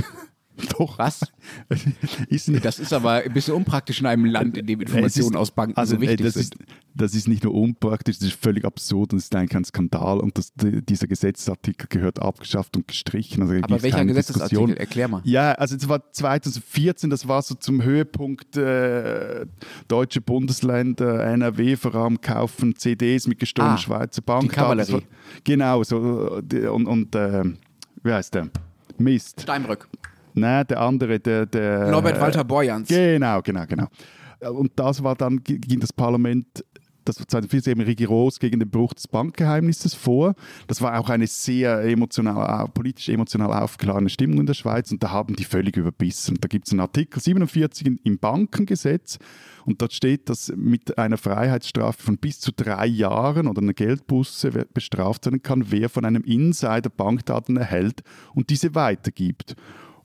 Doch. Was? das ist aber ein bisschen unpraktisch in einem Land, in dem Informationen ist, aus Banken also, so wichtig das sind. Ist, das ist nicht nur unpraktisch, das ist völlig absurd und es ist eigentlich ein Skandal und das, dieser Gesetzesartikel gehört abgeschafft und gestrichen. Also aber welcher Gesetzesartikel? Erklär mal. Ja, also es war 2014, das war so zum Höhepunkt äh, deutsche Bundesländer, NRW vor allem kaufen CDs mit gestohlenen ah, Schweizer Banken. Die Kavallerie. Genau, so und, und äh, wie heißt der? Mist. Steinbrück. Nein, der andere, der. der Norbert Walter Borjans. Genau, genau, genau. Und das war dann, ging das Parlament das 2014 eben rigoros gegen den Bruch des Bankgeheimnisses vor. Das war auch eine sehr emotional, politisch emotional aufgeladene Stimmung in der Schweiz und da haben die völlig überbissen. Da gibt es einen Artikel 47 im Bankengesetz und dort steht, dass mit einer Freiheitsstrafe von bis zu drei Jahren oder einer Geldbuße bestraft werden kann, wer von einem Insider Bankdaten erhält und diese weitergibt.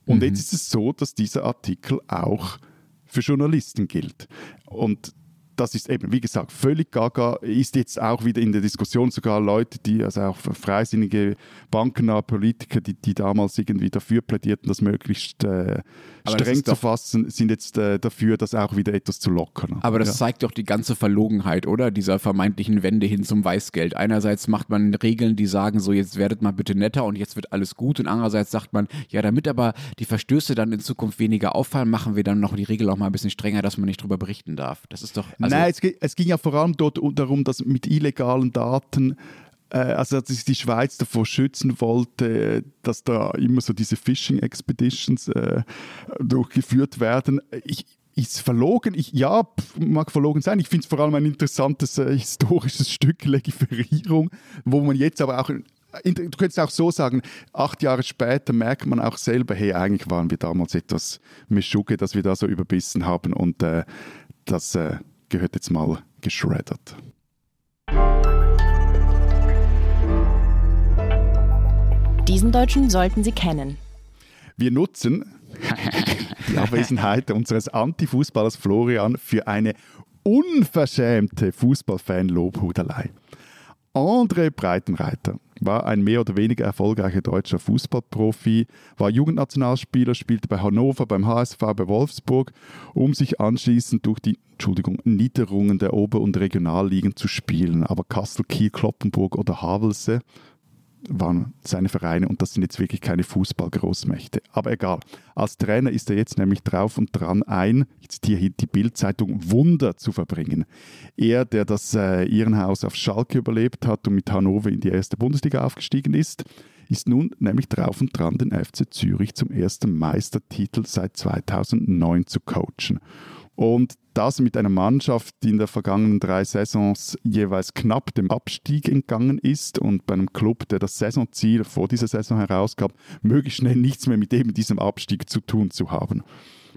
Und mhm. jetzt ist es so, dass dieser Artikel auch für Journalisten gilt. Und das ist eben, wie gesagt, völlig gaga, ist jetzt auch wieder in der Diskussion sogar Leute, die, also auch freisinnige bankennahe Politiker, die, die damals irgendwie dafür plädierten, das möglichst äh, streng zu fassen, sind jetzt äh, dafür, das auch wieder etwas zu lockern. Aber das ja. zeigt doch die ganze Verlogenheit, oder? Dieser vermeintlichen Wende hin zum Weißgeld. Einerseits macht man Regeln, die sagen, so jetzt werdet mal bitte netter und jetzt wird alles gut. Und andererseits sagt man, ja, damit aber die Verstöße dann in Zukunft weniger auffallen, machen wir dann noch die Regel auch mal ein bisschen strenger, dass man nicht drüber berichten darf. Das ist doch. Also Nein, es, es ging ja vor allem dort darum, dass mit illegalen Daten also dass die Schweiz davor schützen wollte, dass da immer so diese Fishing Expeditions äh, durchgeführt werden. Ich, ist verlogen? Ich, ja, mag verlogen sein. Ich finde es vor allem ein interessantes äh, historisches Stück Legiferierung, wo man jetzt aber auch du könntest auch so sagen, acht Jahre später merkt man auch selber, hey, eigentlich waren wir damals etwas Mischugge, dass wir da so überbissen haben und äh, das äh, gehört jetzt mal geschreddert. Diesen Deutschen sollten Sie kennen. Wir nutzen die Abwesenheit unseres Anti-Fußballers Florian für eine unverschämte Fußballfan-Lobhudelei. André Breitenreiter war ein mehr oder weniger erfolgreicher deutscher Fußballprofi, war Jugendnationalspieler, spielte bei Hannover, beim HSV, bei Wolfsburg, um sich anschließend durch die Entschuldigung, Niederungen der Ober- und Regionalligen zu spielen. Aber Kassel, Kiel, Kloppenburg oder Havelse waren seine Vereine und das sind jetzt wirklich keine Fußballgroßmächte. Aber egal. Als Trainer ist er jetzt nämlich drauf und dran, ein, jetzt hier die Bildzeitung, Wunder zu verbringen. Er, der das äh, Irrenhaus auf Schalke überlebt hat und mit Hannover in die erste Bundesliga aufgestiegen ist, ist nun nämlich drauf und dran, den FC Zürich zum ersten Meistertitel seit 2009 zu coachen. Und das mit einer Mannschaft, die in den vergangenen drei Saisons jeweils knapp dem Abstieg entgangen ist und bei einem Club, der das Saisonziel vor dieser Saison herausgab, möglichst schnell nichts mehr mit eben diesem Abstieg zu tun zu haben.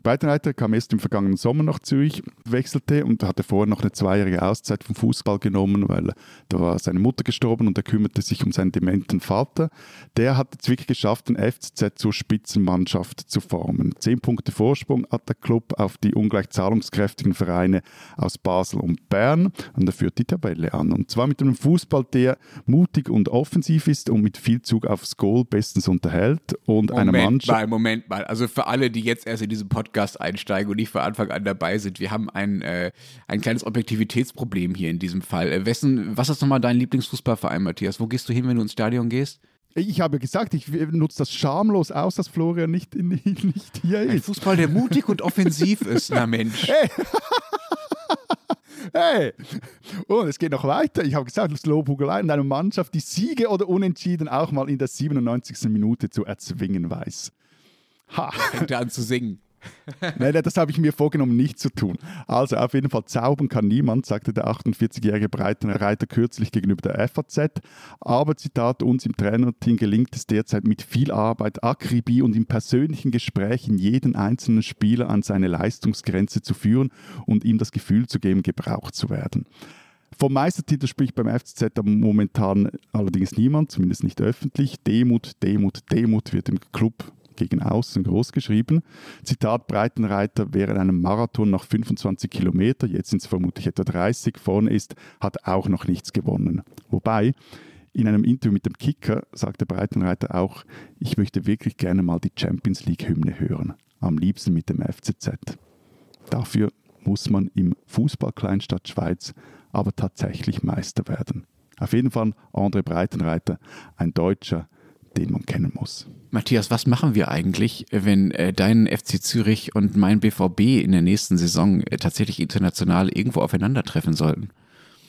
Breitenreiter kam erst im vergangenen Sommer nach Zürich, wechselte und hatte vorher noch eine zweijährige Auszeit vom Fußball genommen, weil da war seine Mutter gestorben und er kümmerte sich um seinen dementen Vater. Der hat es wirklich geschafft, den FCZ zur Spitzenmannschaft zu formen. Zehn Punkte Vorsprung hat der Club auf die ungleich zahlungskräftigen Vereine aus Basel und Bern und er führt die Tabelle an. Und zwar mit einem Fußball, der mutig und offensiv ist und mit viel Zug aufs Goal bestens unterhält und Moment einer Mannschaft. Mal, Moment mal, also für alle, die jetzt erst in diesem Podcast Podcast einsteigen und nicht von Anfang an dabei sind. Wir haben ein, äh, ein kleines Objektivitätsproblem hier in diesem Fall. Äh, wessen, was ist nochmal dein Lieblingsfußballverein, Matthias? Wo gehst du hin, wenn du ins Stadion gehst? Ich habe gesagt, ich nutze das schamlos aus, dass Florian nicht, nicht hier ist. Ein Fußball, der mutig und offensiv ist, na Mensch. Hey. Hey! Und es geht noch weiter. Ich habe gesagt, das Lobhugelei in einer Mannschaft, die Siege oder Unentschieden auch mal in der 97. Minute zu erzwingen weiß. Ha! Fängt er an zu singen. Nein, das habe ich mir vorgenommen, nicht zu tun. Also auf jeden Fall zaubern kann niemand, sagte der 48-jährige Breitenreiter kürzlich gegenüber der FAZ. Aber Zitat, uns im Trainerteam gelingt es derzeit mit viel Arbeit, Akribie und im persönlichen Gespräch in jeden einzelnen Spieler an seine Leistungsgrenze zu führen und ihm das Gefühl zu geben, gebraucht zu werden. Vom Meistertitel spricht beim FCZ momentan allerdings niemand, zumindest nicht öffentlich. Demut, Demut, Demut wird im Club gegen außen groß geschrieben. Zitat Breitenreiter, während einem Marathon nach 25 Kilometer, jetzt sind es vermutlich etwa 30, vorne ist, hat auch noch nichts gewonnen. Wobei, in einem Interview mit dem Kicker sagte Breitenreiter auch, ich möchte wirklich gerne mal die Champions League-Hymne hören. Am liebsten mit dem FCZ. Dafür muss man im Fußball-Kleinstadt Schweiz aber tatsächlich Meister werden. Auf jeden Fall André Breitenreiter, ein Deutscher, den man kennen muss. Matthias, was machen wir eigentlich, wenn äh, dein FC Zürich und mein BVB in der nächsten Saison äh, tatsächlich international irgendwo aufeinandertreffen sollten?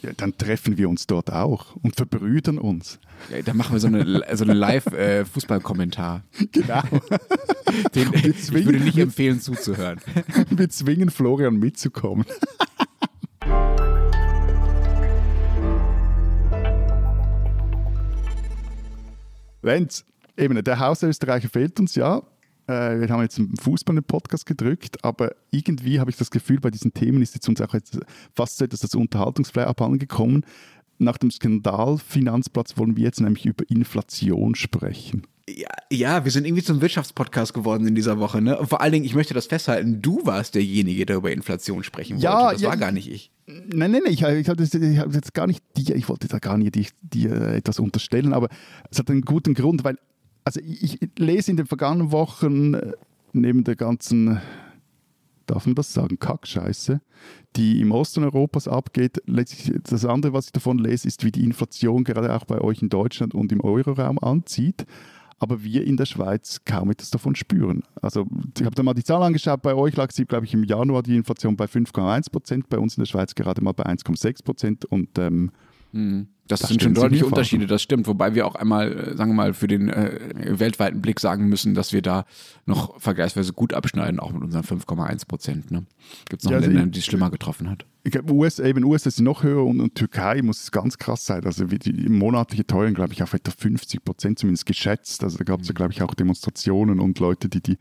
Ja, dann treffen wir uns dort auch und verbrüdern uns. Ja, dann machen wir so eine, so eine Live-Fußballkommentar. Äh, genau. Den, ich würde nicht empfehlen zuzuhören. Wir zwingen Florian mitzukommen. Lenz, eben, der Hausösterreicher fehlt uns ja. Äh, wir haben jetzt einen Fußball im Podcast gedrückt, aber irgendwie habe ich das Gefühl, bei diesen Themen ist jetzt uns auch jetzt fast so etwas das Unterhaltungsflair abhandengekommen. Nach dem Skandal Finanzplatz wollen wir jetzt nämlich über Inflation sprechen. Ja, ja, wir sind irgendwie zum Wirtschaftspodcast geworden in dieser Woche. Ne? Und vor allen Dingen, ich möchte das festhalten, du warst derjenige, der über Inflation sprechen wollte. Ja, das ja, war gar nicht ich. Nein, nein, nein, ich, ich, jetzt gar nicht dir, ich wollte da gar nicht dir, dir etwas unterstellen, aber es hat einen guten Grund, weil also ich, ich lese in den vergangenen Wochen äh, neben der ganzen darf man das sagen, Kackscheiße, die im Osten Europas abgeht. Das andere, was ich davon lese, ist, wie die Inflation gerade auch bei euch in Deutschland und im Euroraum anzieht aber wir in der Schweiz kaum etwas davon spüren. Also ich habe da mal die Zahl angeschaut, bei euch lag sie, glaube ich, im Januar die Inflation bei 5,1 Prozent, bei uns in der Schweiz gerade mal bei 1,6 Prozent und ähm, hm. Das, das sind schon deutliche Unterschiede, das stimmt. Wobei wir auch einmal, äh, sagen wir mal, für den äh, weltweiten Blick sagen müssen, dass wir da noch vergleichsweise gut abschneiden, auch mit unseren 5,1 Prozent. Ne? Gibt es noch ja, also Länder, die es schlimmer getroffen hat? Ich glaube, US, eben USA ist noch höher und, und, Türkei muss es ganz krass sein. Also die monatliche Teuerung, glaube ich, auf etwa 50 Prozent zumindest geschätzt. Also da gab es ja, glaube ich, auch Demonstrationen und Leute, die die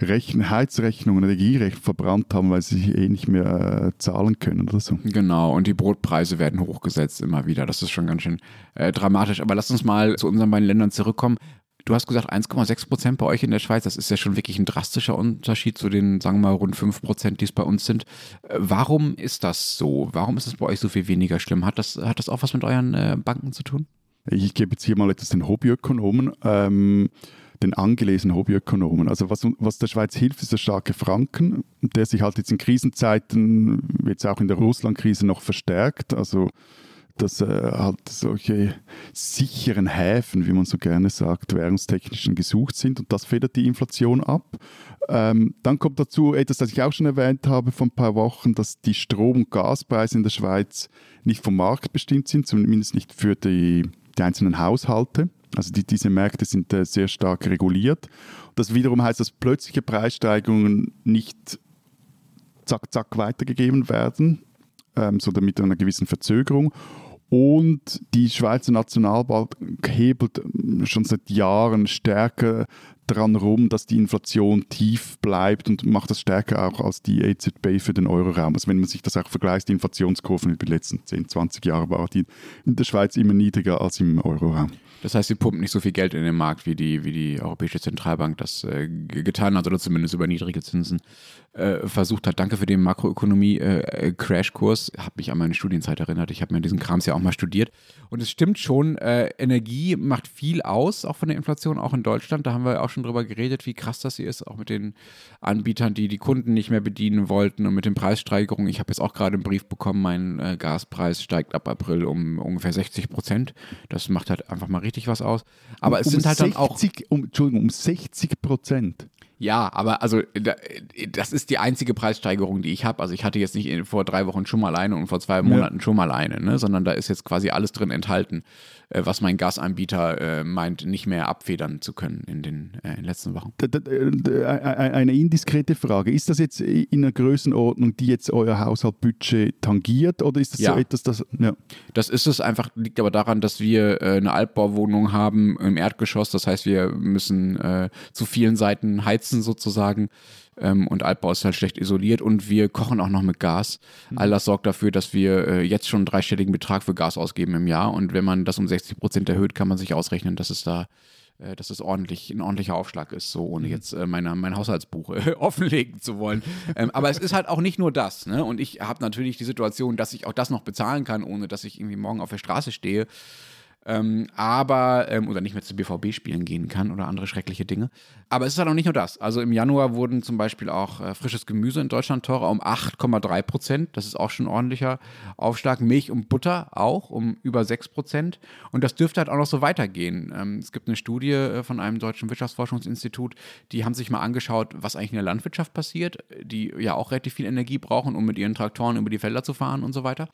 Rechen, Heizrechnung, Energierecht verbrannt haben, weil sie eh nicht mehr äh, zahlen können oder so. Genau, und die Brotpreise werden hochgesetzt immer wieder. Das ist schon ganz schön äh, dramatisch. Aber lass uns mal zu unseren beiden Ländern zurückkommen. Du hast gesagt 1,6 Prozent bei euch in der Schweiz. Das ist ja schon wirklich ein drastischer Unterschied zu den, sagen wir mal, rund 5 Prozent, die es bei uns sind. Äh, warum ist das so? Warum ist es bei euch so viel weniger schlimm? Hat das, hat das auch was mit euren äh, Banken zu tun? Ich gebe jetzt hier mal etwas den Hobbyökonomen. Ähm, den angelesenen Hobbyökonomen. Also was, was der Schweiz hilft, ist der starke Franken, der sich halt jetzt in Krisenzeiten, jetzt auch in der Russland-Krise noch verstärkt. Also dass äh, halt solche sicheren Häfen, wie man so gerne sagt, währungstechnischen gesucht sind und das federt die Inflation ab. Ähm, dann kommt dazu etwas, das ich auch schon erwähnt habe vor ein paar Wochen, dass die Strom- und Gaspreise in der Schweiz nicht vom Markt bestimmt sind, zumindest nicht für die, die einzelnen Haushalte. Also die, diese Märkte sind äh, sehr stark reguliert. Das wiederum heißt, dass plötzliche Preissteigerungen nicht zack, zack weitergegeben werden, ähm, sondern mit einer gewissen Verzögerung. Und die Schweizer Nationalbank hebelt ähm, schon seit Jahren stärker dran rum, dass die Inflation tief bleibt und macht das stärker auch als die EZB für den Euroraum. Also wenn man sich das auch vergleicht, die Inflationskurven über die letzten 10, 20 Jahre war die in der Schweiz immer niedriger als im Euroraum. Das heißt, sie pumpen nicht so viel Geld in den Markt, wie die, wie die Europäische Zentralbank das äh, getan hat oder zumindest über niedrige Zinsen äh, versucht hat. Danke für den Makroökonomie-Crashkurs. Äh, habe mich an meine Studienzeit erinnert. Ich habe mir diesen Krams ja auch mal studiert. Und es stimmt schon, äh, Energie macht viel aus, auch von der Inflation, auch in Deutschland. Da haben wir auch schon drüber geredet, wie krass das hier ist, auch mit den Anbietern, die die Kunden nicht mehr bedienen wollten und mit den Preissteigerungen. Ich habe jetzt auch gerade einen Brief bekommen, mein äh, Gaspreis steigt ab April um ungefähr 60 Prozent. Das macht halt einfach mal richtig was aus. Aber es sind halt 60, dann auch. Um, Entschuldigung, um 60 Prozent. Ja, aber also das ist die einzige Preissteigerung, die ich habe. Also ich hatte jetzt nicht vor drei Wochen schon mal eine und vor zwei Monaten ja. schon mal eine, ne? sondern da ist jetzt quasi alles drin enthalten, äh, was mein Gasanbieter äh, meint, nicht mehr abfedern zu können in den, äh, in den letzten Wochen. Eine indiskrete Frage. Ist das jetzt in einer Größenordnung, die jetzt euer Haushaltbudget tangiert oder ist das ja. so etwas, das... Ja. Das ist es einfach, liegt aber daran, dass wir eine Altbauwohnung haben im Erdgeschoss. Das heißt, wir müssen äh, zu vielen Seiten heizen sozusagen. Ähm, und Altbau ist halt schlecht isoliert und wir kochen auch noch mit Gas. Mhm. All das sorgt dafür, dass wir äh, jetzt schon einen dreistelligen Betrag für Gas ausgeben im Jahr. Und wenn man das um 60 Prozent erhöht, kann man sich ausrechnen, dass es da äh, dass es ordentlich, ein ordentlicher Aufschlag ist, so ohne mhm. jetzt äh, meine, mein Haushaltsbuch äh, offenlegen zu wollen. Ähm, aber es ist halt auch nicht nur das. Ne? Und ich habe natürlich die Situation, dass ich auch das noch bezahlen kann, ohne dass ich irgendwie morgen auf der Straße stehe. Ähm, aber, ähm, oder nicht mehr zu BVB spielen gehen kann oder andere schreckliche Dinge. Aber es ist halt auch nicht nur das. Also im Januar wurden zum Beispiel auch äh, frisches Gemüse in Deutschland teurer um 8,3 Prozent. Das ist auch schon ein ordentlicher Aufschlag. Milch und Butter auch um über 6 Prozent. Und das dürfte halt auch noch so weitergehen. Ähm, es gibt eine Studie äh, von einem deutschen Wirtschaftsforschungsinstitut, die haben sich mal angeschaut, was eigentlich in der Landwirtschaft passiert, die ja auch relativ viel Energie brauchen, um mit ihren Traktoren über die Felder zu fahren und so weiter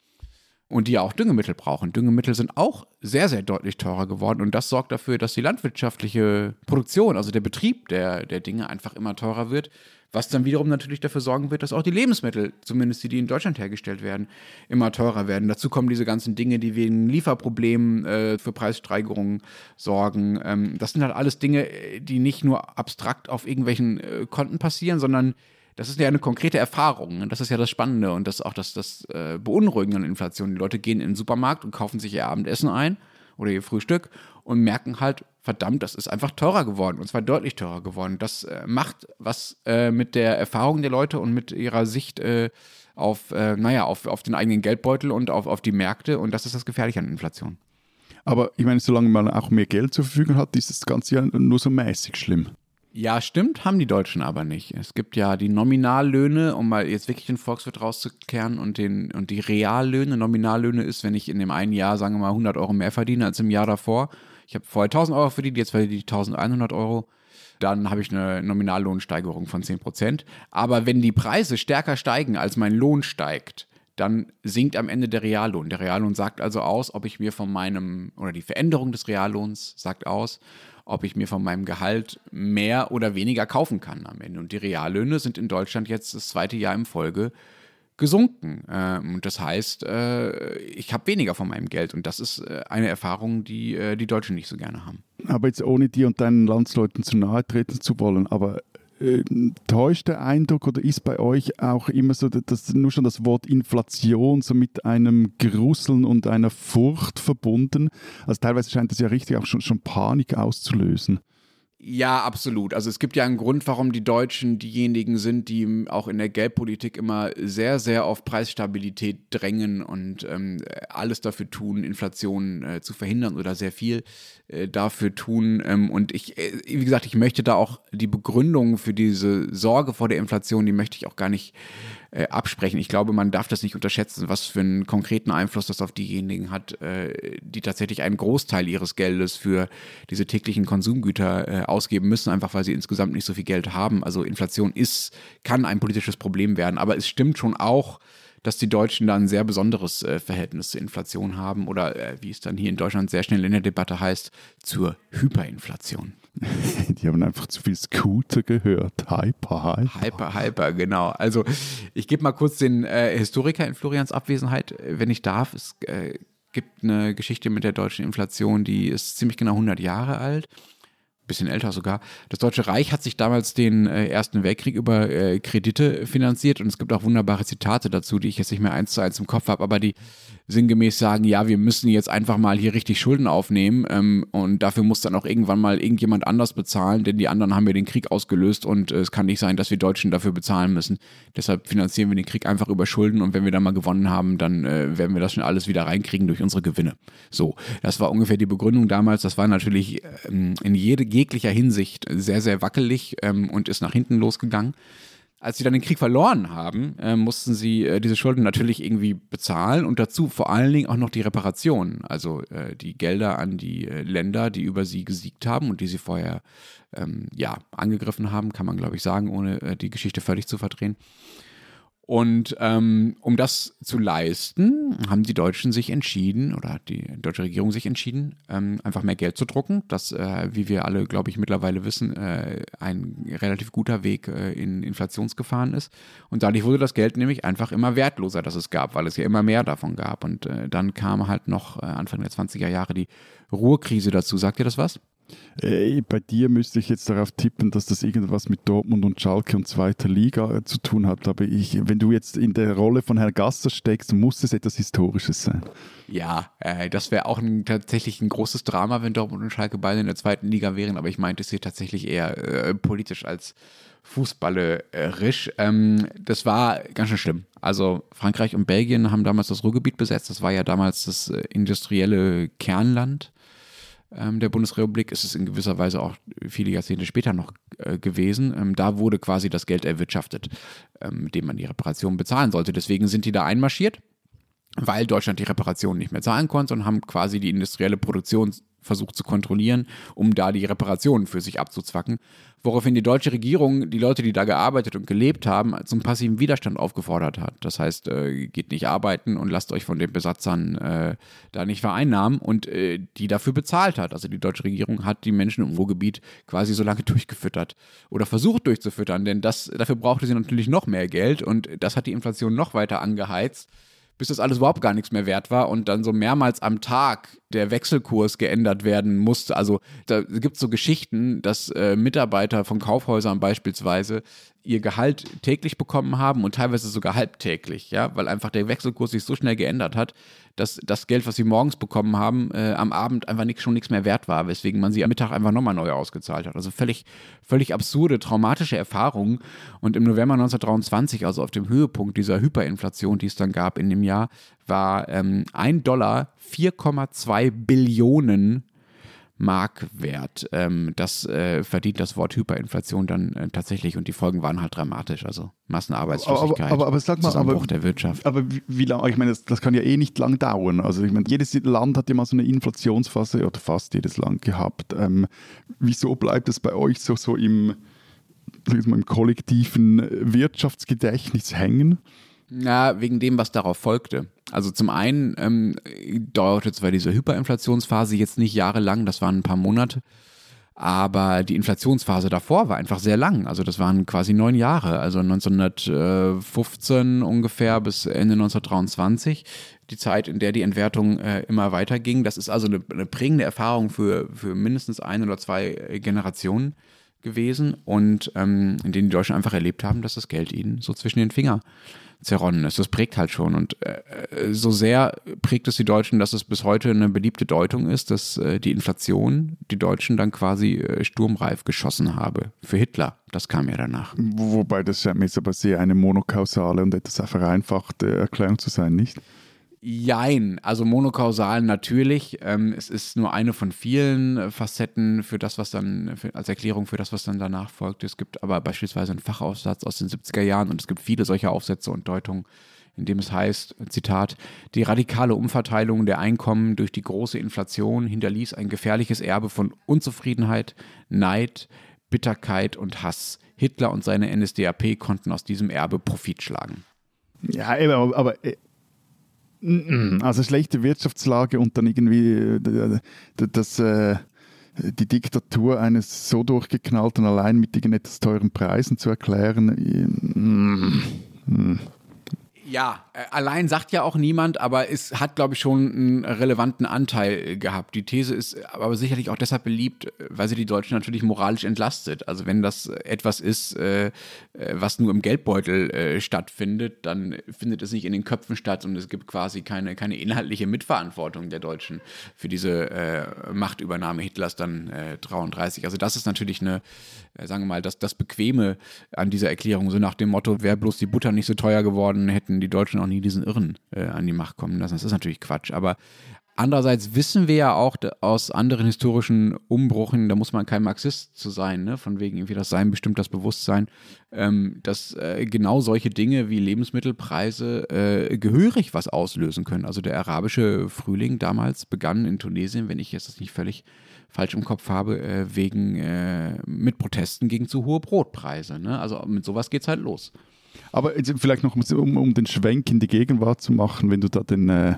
und die ja auch Düngemittel brauchen. Düngemittel sind auch sehr, sehr deutlich teurer geworden und das sorgt dafür, dass die landwirtschaftliche Produktion, also der Betrieb der, der Dinge einfach immer teurer wird, was dann wiederum natürlich dafür sorgen wird, dass auch die Lebensmittel, zumindest die, die in Deutschland hergestellt werden, immer teurer werden. Dazu kommen diese ganzen Dinge, die wegen Lieferproblemen äh, für Preissteigerungen sorgen. Ähm, das sind halt alles Dinge, die nicht nur abstrakt auf irgendwelchen äh, Konten passieren, sondern das ist ja eine konkrete Erfahrung. Ne? Das ist ja das Spannende und das auch das, das äh, Beunruhigende an Inflation. Die Leute gehen in den Supermarkt und kaufen sich ihr Abendessen ein oder ihr Frühstück und merken halt, verdammt, das ist einfach teurer geworden und zwar deutlich teurer geworden. Das äh, macht was äh, mit der Erfahrung der Leute und mit ihrer Sicht äh, auf, äh, naja, auf, auf den eigenen Geldbeutel und auf, auf die Märkte und das ist das Gefährliche an Inflation. Aber ich meine, solange man auch mehr Geld zur Verfügung hat, ist das Ganze ja nur so mäßig schlimm. Ja, stimmt, haben die Deutschen aber nicht. Es gibt ja die Nominallöhne, um mal jetzt wirklich den Volkswirt rauszukehren und, den, und die Reallöhne. Nominallöhne ist, wenn ich in dem einen Jahr, sagen wir mal, 100 Euro mehr verdiene als im Jahr davor. Ich habe vorher 1000 Euro verdient, jetzt verdiene ich 1100 Euro. Dann habe ich eine Nominallohnsteigerung von 10 Prozent. Aber wenn die Preise stärker steigen, als mein Lohn steigt, dann sinkt am Ende der Reallohn. Der Reallohn sagt also aus, ob ich mir von meinem, oder die Veränderung des Reallohns sagt aus, ob ich mir von meinem Gehalt mehr oder weniger kaufen kann am Ende. Und die Reallöhne sind in Deutschland jetzt das zweite Jahr in Folge gesunken. Ähm, und das heißt, äh, ich habe weniger von meinem Geld. Und das ist äh, eine Erfahrung, die äh, die Deutschen nicht so gerne haben. Aber jetzt ohne dir und deinen Landsleuten zu nahe treten zu wollen, aber täuscht der Eindruck oder ist bei euch auch immer so, dass nur schon das Wort Inflation so mit einem Grusseln und einer Furcht verbunden? Also teilweise scheint das ja richtig auch schon, schon Panik auszulösen. Ja, absolut. Also es gibt ja einen Grund, warum die Deutschen diejenigen sind, die auch in der Geldpolitik immer sehr, sehr auf Preisstabilität drängen und ähm, alles dafür tun, Inflation äh, zu verhindern oder sehr viel äh, dafür tun. Ähm, und ich, äh, wie gesagt, ich möchte da auch die Begründung für diese Sorge vor der Inflation, die möchte ich auch gar nicht äh, absprechen. Ich glaube, man darf das nicht unterschätzen, was für einen konkreten Einfluss das auf diejenigen hat, äh, die tatsächlich einen Großteil ihres Geldes für diese täglichen Konsumgüter äh, ausgeben müssen, einfach weil sie insgesamt nicht so viel Geld haben. Also Inflation ist, kann ein politisches Problem werden, aber es stimmt schon auch, dass die Deutschen da ein sehr besonderes äh, Verhältnis zur Inflation haben oder äh, wie es dann hier in Deutschland sehr schnell in der Debatte heißt, zur Hyperinflation. Die haben einfach zu viel Scooter gehört. Hyper, hyper. Hyper, hyper, genau. Also ich gebe mal kurz den äh, Historiker in Florians Abwesenheit, wenn ich darf. Es äh, gibt eine Geschichte mit der deutschen Inflation, die ist ziemlich genau 100 Jahre alt bisschen älter sogar. Das Deutsche Reich hat sich damals den äh, Ersten Weltkrieg über äh, Kredite finanziert und es gibt auch wunderbare Zitate dazu, die ich jetzt nicht mehr eins zu eins im Kopf habe, aber die sinngemäß sagen, ja, wir müssen jetzt einfach mal hier richtig Schulden aufnehmen ähm, und dafür muss dann auch irgendwann mal irgendjemand anders bezahlen, denn die anderen haben ja den Krieg ausgelöst und äh, es kann nicht sein, dass wir Deutschen dafür bezahlen müssen. Deshalb finanzieren wir den Krieg einfach über Schulden und wenn wir dann mal gewonnen haben, dann äh, werden wir das schon alles wieder reinkriegen durch unsere Gewinne. So, das war ungefähr die Begründung damals. Das war natürlich ähm, in jede, jeglicher Hinsicht sehr, sehr wackelig ähm, und ist nach hinten losgegangen. Als sie dann den Krieg verloren haben, äh, mussten sie äh, diese Schulden natürlich irgendwie bezahlen und dazu vor allen Dingen auch noch die Reparation, also äh, die Gelder an die äh, Länder, die über sie gesiegt haben und die sie vorher ähm, ja, angegriffen haben, kann man glaube ich sagen, ohne äh, die Geschichte völlig zu verdrehen. Und ähm, um das zu leisten, haben die Deutschen sich entschieden, oder hat die deutsche Regierung sich entschieden, ähm, einfach mehr Geld zu drucken. Das, äh, wie wir alle, glaube ich, mittlerweile wissen, äh, ein relativ guter Weg äh, in Inflationsgefahren ist. Und dadurch wurde das Geld nämlich einfach immer wertloser, das es gab, weil es ja immer mehr davon gab. Und äh, dann kam halt noch äh, Anfang der 20er Jahre die Ruhrkrise dazu. Sagt ihr das was? Äh, bei dir müsste ich jetzt darauf tippen, dass das irgendwas mit Dortmund und Schalke und zweiter Liga äh, zu tun hat. Aber ich, wenn du jetzt in der Rolle von Herrn Gasser steckst, muss es etwas Historisches sein. Ja, äh, das wäre auch ein, tatsächlich ein großes Drama, wenn Dortmund und Schalke beide in der zweiten Liga wären. Aber ich meinte es hier tatsächlich eher äh, politisch als fußballerisch. Ähm, das war ganz schön schlimm. Also Frankreich und Belgien haben damals das Ruhrgebiet besetzt. Das war ja damals das äh, industrielle Kernland der Bundesrepublik ist es in gewisser Weise auch viele Jahrzehnte später noch äh, gewesen. Ähm, da wurde quasi das Geld erwirtschaftet, ähm, mit dem man die Reparation bezahlen sollte. Deswegen sind die da einmarschiert, weil Deutschland die Reparation nicht mehr zahlen konnte und haben quasi die industrielle Produktion versucht zu kontrollieren, um da die Reparationen für sich abzuzwacken. Woraufhin die deutsche Regierung die Leute, die da gearbeitet und gelebt haben, zum passiven Widerstand aufgefordert hat. Das heißt, äh, geht nicht arbeiten und lasst euch von den Besatzern äh, da nicht vereinnahmen und äh, die dafür bezahlt hat. Also die deutsche Regierung hat die Menschen im Ruhrgebiet quasi so lange durchgefüttert oder versucht durchzufüttern, denn das, dafür brauchte sie natürlich noch mehr Geld und das hat die Inflation noch weiter angeheizt bis das alles überhaupt gar nichts mehr wert war und dann so mehrmals am Tag der Wechselkurs geändert werden musste. Also da gibt es so Geschichten, dass äh, Mitarbeiter von Kaufhäusern beispielsweise ihr Gehalt täglich bekommen haben und teilweise sogar halbtäglich, ja, weil einfach der Wechselkurs sich so schnell geändert hat, dass das Geld, was sie morgens bekommen haben, äh, am Abend einfach nicht, schon nichts mehr wert war, weswegen man sie am Mittag einfach nochmal neu ausgezahlt hat. Also völlig, völlig absurde, traumatische Erfahrungen. Und im November 1923, also auf dem Höhepunkt dieser Hyperinflation, die es dann gab in dem Jahr, war ähm, ein Dollar 4,2 Billionen Markwert. Ähm, das äh, verdient das Wort Hyperinflation dann äh, tatsächlich und die Folgen waren halt dramatisch. Also Massenarbeitslosigkeit, aber, aber, aber sag mal, Zusammenbruch aber, der Wirtschaft. Aber wie, wie lange, ich meine, das, das, kann ja eh nicht lang dauern. Also ich meine, jedes Land hat ja mal so eine Inflationsphase oder fast jedes Land gehabt. Ähm, wieso bleibt es bei euch so, so im, mal, im kollektiven Wirtschaftsgedächtnis hängen? Ja, wegen dem, was darauf folgte. Also zum einen ähm, dauerte zwar diese Hyperinflationsphase jetzt nicht jahrelang, das waren ein paar Monate, aber die Inflationsphase davor war einfach sehr lang. Also das waren quasi neun Jahre, also 1915 ungefähr bis Ende 1923, die Zeit, in der die Entwertung äh, immer weiter ging. Das ist also eine, eine prägende Erfahrung für, für mindestens ein oder zwei Generationen gewesen und ähm, in denen die Deutschen einfach erlebt haben, dass das Geld ihnen so zwischen den Fingern zerronnen ist. Das prägt halt schon. Und äh, so sehr prägt es die Deutschen, dass es bis heute eine beliebte Deutung ist, dass äh, die Inflation die Deutschen dann quasi äh, sturmreif geschossen habe. Für Hitler. Das kam ja danach. Wobei das scheint mir aber sehr eine monokausale und etwas vereinfachte Erklärung zu sein, nicht? Jein, also monokausal natürlich. Ähm, es ist nur eine von vielen äh, Facetten für das, was dann, für, als Erklärung für das, was dann danach folgt. Es gibt aber beispielsweise einen Fachaufsatz aus den 70er Jahren und es gibt viele solcher Aufsätze und Deutungen, in dem es heißt, Zitat, die radikale Umverteilung der Einkommen durch die große Inflation hinterließ ein gefährliches Erbe von Unzufriedenheit, Neid, Bitterkeit und Hass. Hitler und seine NSDAP konnten aus diesem Erbe Profit schlagen. Ja, aber, aber äh, also schlechte Wirtschaftslage und dann irgendwie äh, das, äh, die Diktatur eines so durchgeknallten allein mit etwas teuren Preisen zu erklären. Ja, äh, allein sagt ja auch niemand, aber es hat, glaube ich, schon einen relevanten Anteil gehabt. Die These ist aber sicherlich auch deshalb beliebt, weil sie die Deutschen natürlich moralisch entlastet. Also wenn das etwas ist, äh, was nur im Geldbeutel äh, stattfindet, dann findet es nicht in den Köpfen statt und es gibt quasi keine, keine inhaltliche Mitverantwortung der Deutschen für diese äh, Machtübernahme Hitlers dann äh, 33. Also das ist natürlich eine, äh, sagen wir mal, das, das Bequeme an dieser Erklärung, so nach dem Motto, wäre bloß die Butter nicht so teuer geworden, hätten die Deutschen auch nie diesen Irren äh, an die Macht kommen lassen. Das ist natürlich Quatsch. Aber Andererseits wissen wir ja auch aus anderen historischen Umbruchen, da muss man kein Marxist zu sein, ne? von wegen irgendwie das Sein bestimmt das Bewusstsein, ähm, dass äh, genau solche Dinge wie Lebensmittelpreise äh, gehörig was auslösen können. Also der arabische Frühling damals begann in Tunesien, wenn ich jetzt das nicht völlig falsch im Kopf habe, äh, wegen äh, mit Protesten gegen zu hohe Brotpreise. Ne? Also mit sowas geht es halt los. Aber vielleicht noch, um, um, den Schwenk in die Gegenwart zu machen, wenn du da den äh,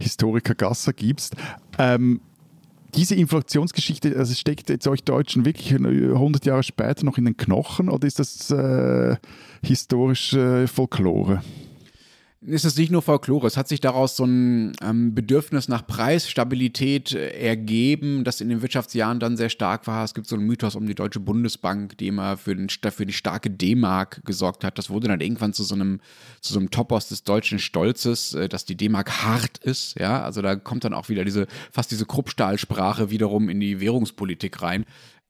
Historiker Gasser gibst. Ähm, diese Inflationsgeschichte, also steckt jetzt euch Deutschen wirklich 100 Jahre später noch in den Knochen oder ist das äh, historische Folklore? Ist es nicht nur Folklore. Es hat sich daraus so ein ähm, Bedürfnis nach Preisstabilität äh, ergeben, das in den Wirtschaftsjahren dann sehr stark war. Es gibt so einen Mythos um die Deutsche Bundesbank, die immer für, den, für die starke D-Mark gesorgt hat. Das wurde dann irgendwann zu so einem, zu so einem Topos des deutschen Stolzes, äh, dass die D-Mark hart ist. Ja, also da kommt dann auch wieder diese, fast diese Kruppstahlsprache wiederum in die Währungspolitik rein.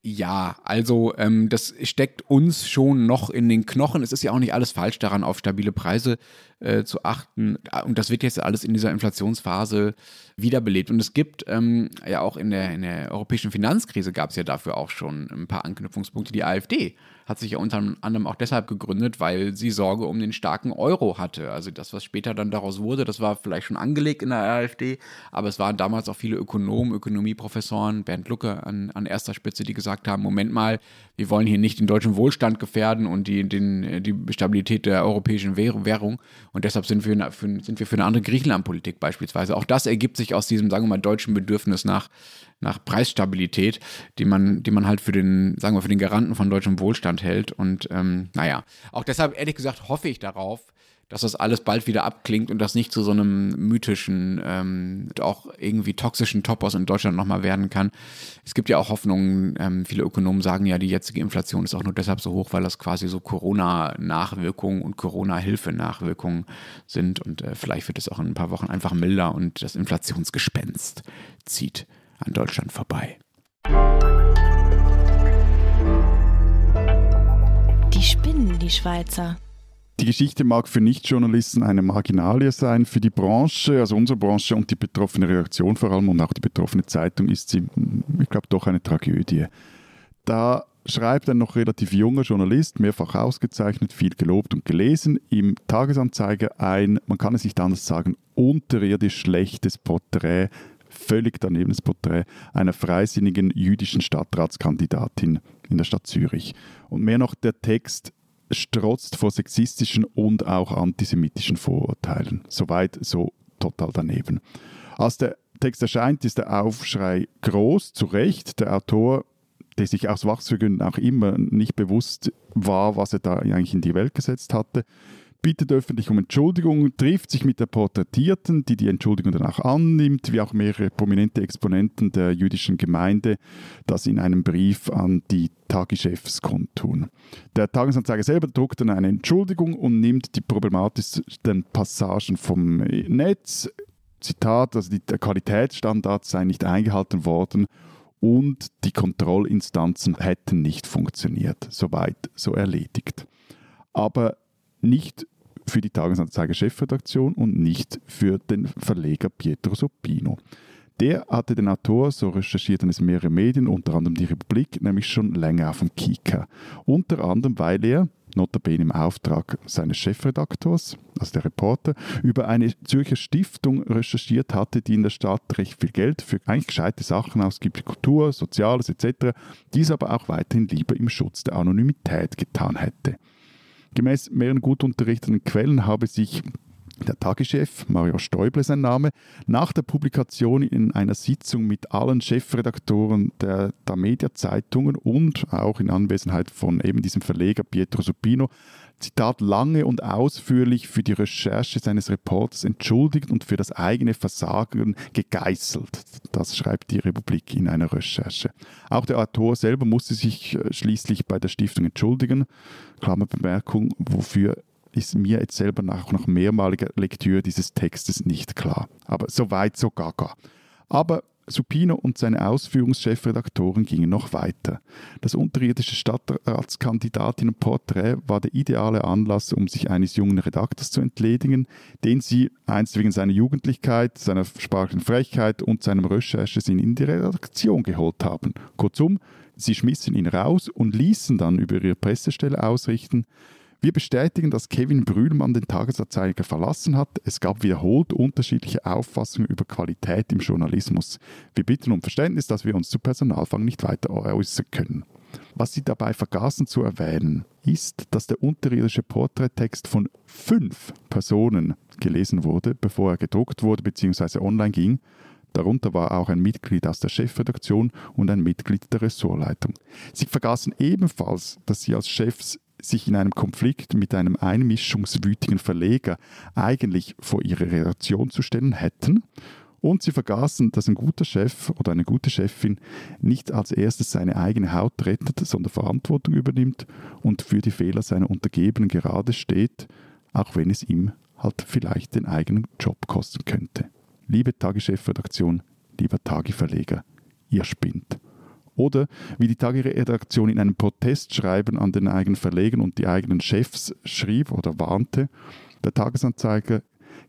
Ja, also ähm, das steckt uns schon noch in den Knochen. Es ist ja auch nicht alles falsch daran, auf stabile Preise äh, zu achten. Und das wird jetzt alles in dieser Inflationsphase wiederbelebt. Und es gibt ähm, ja auch in der, in der europäischen Finanzkrise gab es ja dafür auch schon ein paar Anknüpfungspunkte. Die AfD hat sich ja unter anderem auch deshalb gegründet, weil sie Sorge um den starken Euro hatte. Also das, was später dann daraus wurde, das war vielleicht schon angelegt in der AfD, aber es waren damals auch viele Ökonomen, Ökonomieprofessoren, Bernd Lucke an, an erster Spitze, die gesagt haben, Moment mal, wir wollen hier nicht den deutschen Wohlstand gefährden und die, den, die Stabilität der europäischen Währung und deshalb sind wir, für, sind wir für eine andere Griechenlandpolitik beispielsweise. Auch das ergibt sich aus diesem, sagen wir mal, deutschen Bedürfnis nach, nach Preisstabilität, die man, die man halt für den, sagen wir, für den Garanten von deutschem Wohlstand hält. Und ähm, naja, auch deshalb, ehrlich gesagt, hoffe ich darauf, dass das alles bald wieder abklingt und das nicht zu so einem mythischen, ähm, auch irgendwie toxischen Topos in Deutschland nochmal werden kann. Es gibt ja auch Hoffnungen, ähm, viele Ökonomen sagen ja, die jetzige Inflation ist auch nur deshalb so hoch, weil das quasi so Corona-Nachwirkungen und Corona-Hilfe-Nachwirkungen sind und äh, vielleicht wird es auch in ein paar Wochen einfach milder und das Inflationsgespenst zieht an Deutschland vorbei. Die spinnen, die Schweizer. Die Geschichte mag für Nichtjournalisten eine Marginalie sein. Für die Branche, also unsere Branche und die betroffene Reaktion vor allem und auch die betroffene Zeitung ist sie, ich glaube, doch eine Tragödie. Da schreibt ein noch relativ junger Journalist, mehrfach ausgezeichnet, viel gelobt und gelesen, im Tagesanzeiger ein, man kann es nicht anders sagen, unterirdisch schlechtes Porträt völlig danebenes Porträt einer freisinnigen jüdischen Stadtratskandidatin in der Stadt Zürich. Und mehr noch, der Text strotzt vor sexistischen und auch antisemitischen Vorurteilen. Soweit so total daneben. Als der Text erscheint, ist der Aufschrei groß, zu Recht. Der Autor, der sich aus Wachsgründen auch immer nicht bewusst war, was er da eigentlich in die Welt gesetzt hatte, bittet öffentlich um Entschuldigung, trifft sich mit der Porträtierten, die die Entschuldigung dann auch annimmt, wie auch mehrere prominente Exponenten der jüdischen Gemeinde das in einem Brief an die Tagichefs kundtun. Der Tagesanzeiger selber druckt dann eine Entschuldigung und nimmt die problematischsten Passagen vom Netz. Zitat, also die, der Qualitätsstandard sei nicht eingehalten worden und die Kontrollinstanzen hätten nicht funktioniert. Soweit so erledigt. Aber nicht für die Tagesanzeiger Chefredaktion und nicht für den Verleger Pietro Soppino. Der hatte den Autor, so recherchierten es mehrere Medien, unter anderem die Republik, nämlich schon länger auf dem Kika. Unter anderem, weil er, notabene im Auftrag seines Chefredaktors, also der Reporter, über eine Zürcher Stiftung recherchiert hatte, die in der Stadt recht viel Geld für eigentlich gescheite Sachen ausgibt, Kultur, Soziales etc., dies aber auch weiterhin lieber im Schutz der Anonymität getan hätte. Gemäß mehreren gut unterrichteten Quellen habe sich der Tageschef, Mario Stäuble sein Name, nach der Publikation in einer Sitzung mit allen Chefredaktoren der, der Media-Zeitungen und auch in Anwesenheit von eben diesem Verleger Pietro Supino Zitat, lange und ausführlich für die Recherche seines Reporters entschuldigt und für das eigene Versagen gegeißelt. Das schreibt die Republik in einer Recherche. Auch der Autor selber musste sich äh, schließlich bei der Stiftung entschuldigen. Klammerbemerkung, wofür ist mir jetzt selber nach, nach mehrmaliger Lektüre dieses Textes nicht klar. Aber so weit, so gaga. Aber Supino und seine Ausführungschefredaktoren gingen noch weiter. Das unterirdische Stadtratskandidatinnenporträt war der ideale Anlass, um sich eines jungen Redakteurs zu entledigen, den sie einst wegen seiner Jugendlichkeit, seiner sprachlichen Frechheit und seinem Recherchesinn in die Redaktion geholt haben. Kurzum, sie schmissen ihn raus und ließen dann über ihre Pressestelle ausrichten, wir bestätigen, dass Kevin Brühlmann den Tagesanzeiger verlassen hat. Es gab wiederholt unterschiedliche Auffassungen über Qualität im Journalismus. Wir bitten um Verständnis, dass wir uns zu Personalfang nicht weiter äußern können. Was sie dabei vergaßen zu erwähnen, ist, dass der unterirdische Porträttext von fünf Personen gelesen wurde, bevor er gedruckt wurde bzw. online ging. Darunter war auch ein Mitglied aus der Chefredaktion und ein Mitglied der Ressortleitung. Sie vergaßen ebenfalls, dass sie als Chefs sich in einem Konflikt mit einem einmischungswütigen Verleger eigentlich vor ihre Redaktion zu stellen hätten. Und sie vergaßen, dass ein guter Chef oder eine gute Chefin nicht als erstes seine eigene Haut rettet, sondern Verantwortung übernimmt und für die Fehler seiner Untergebenen gerade steht, auch wenn es ihm halt vielleicht den eigenen Job kosten könnte. Liebe Tageschefredaktion, lieber Tageverleger, ihr spinnt. Oder wie die Tageredaktion in einem Protestschreiben an den eigenen Verlegen und die eigenen Chefs schrieb oder warnte, der Tagesanzeiger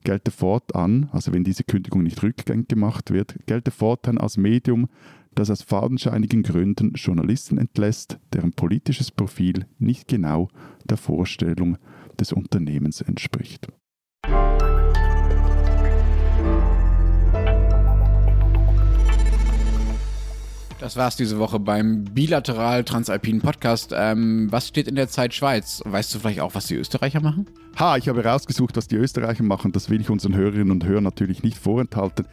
gelte fortan, also wenn diese Kündigung nicht rückgängig gemacht wird, gelte fortan als Medium, das aus fadenscheinigen Gründen Journalisten entlässt, deren politisches Profil nicht genau der Vorstellung des Unternehmens entspricht. Das war's diese Woche beim Bilateral Transalpinen Podcast. Ähm, was steht in der Zeit Schweiz? Weißt du vielleicht auch, was die Österreicher machen? Ha, ich habe herausgesucht, was die Österreicher machen. Das will ich unseren Hörerinnen und Hörern natürlich nicht vorenthalten.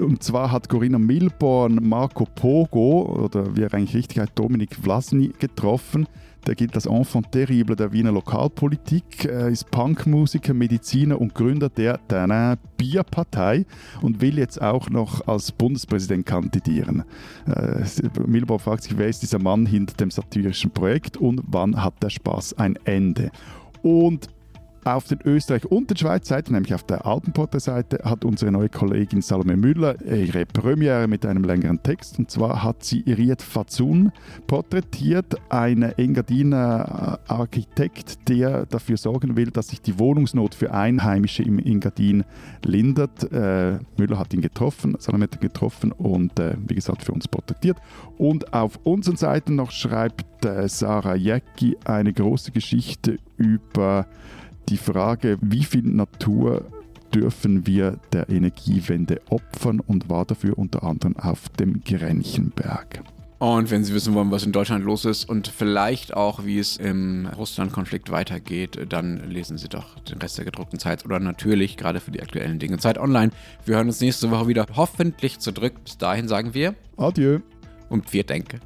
Und zwar hat Corinna Milborn Marco Pogo, oder wie er eigentlich richtig heißt, Dominik Vlasny, getroffen. Der gilt als Enfant terrible der Wiener Lokalpolitik, ist Punkmusiker, Mediziner und Gründer der Danin Bierpartei und will jetzt auch noch als Bundespräsident kandidieren. Äh, fragt sich, wer ist dieser Mann hinter dem satirischen Projekt und wann hat der Spaß ein Ende? Und auf den Österreich- und den Schweiz-Seiten, nämlich auf der Alpenporter-Seite, hat unsere neue Kollegin Salome Müller ihre Premiere mit einem längeren Text. Und zwar hat sie Riet Fazun porträtiert, einen Engadiner Architekt, der dafür sorgen will, dass sich die Wohnungsnot für Einheimische im Engadin lindert. Äh, Müller hat ihn getroffen, Salome hat ihn getroffen und äh, wie gesagt für uns porträtiert. Und auf unseren Seiten noch schreibt äh, Sarah Jäcki eine große Geschichte über die Frage, wie viel Natur dürfen wir der Energiewende opfern und war dafür unter anderem auf dem Grenchenberg. Und wenn Sie wissen wollen, was in Deutschland los ist und vielleicht auch, wie es im Russland-Konflikt weitergeht, dann lesen Sie doch den Rest der gedruckten Zeit oder natürlich gerade für die aktuellen Dinge Zeit online. Wir hören uns nächste Woche wieder hoffentlich zurück. Bis dahin sagen wir Adieu und wir denken.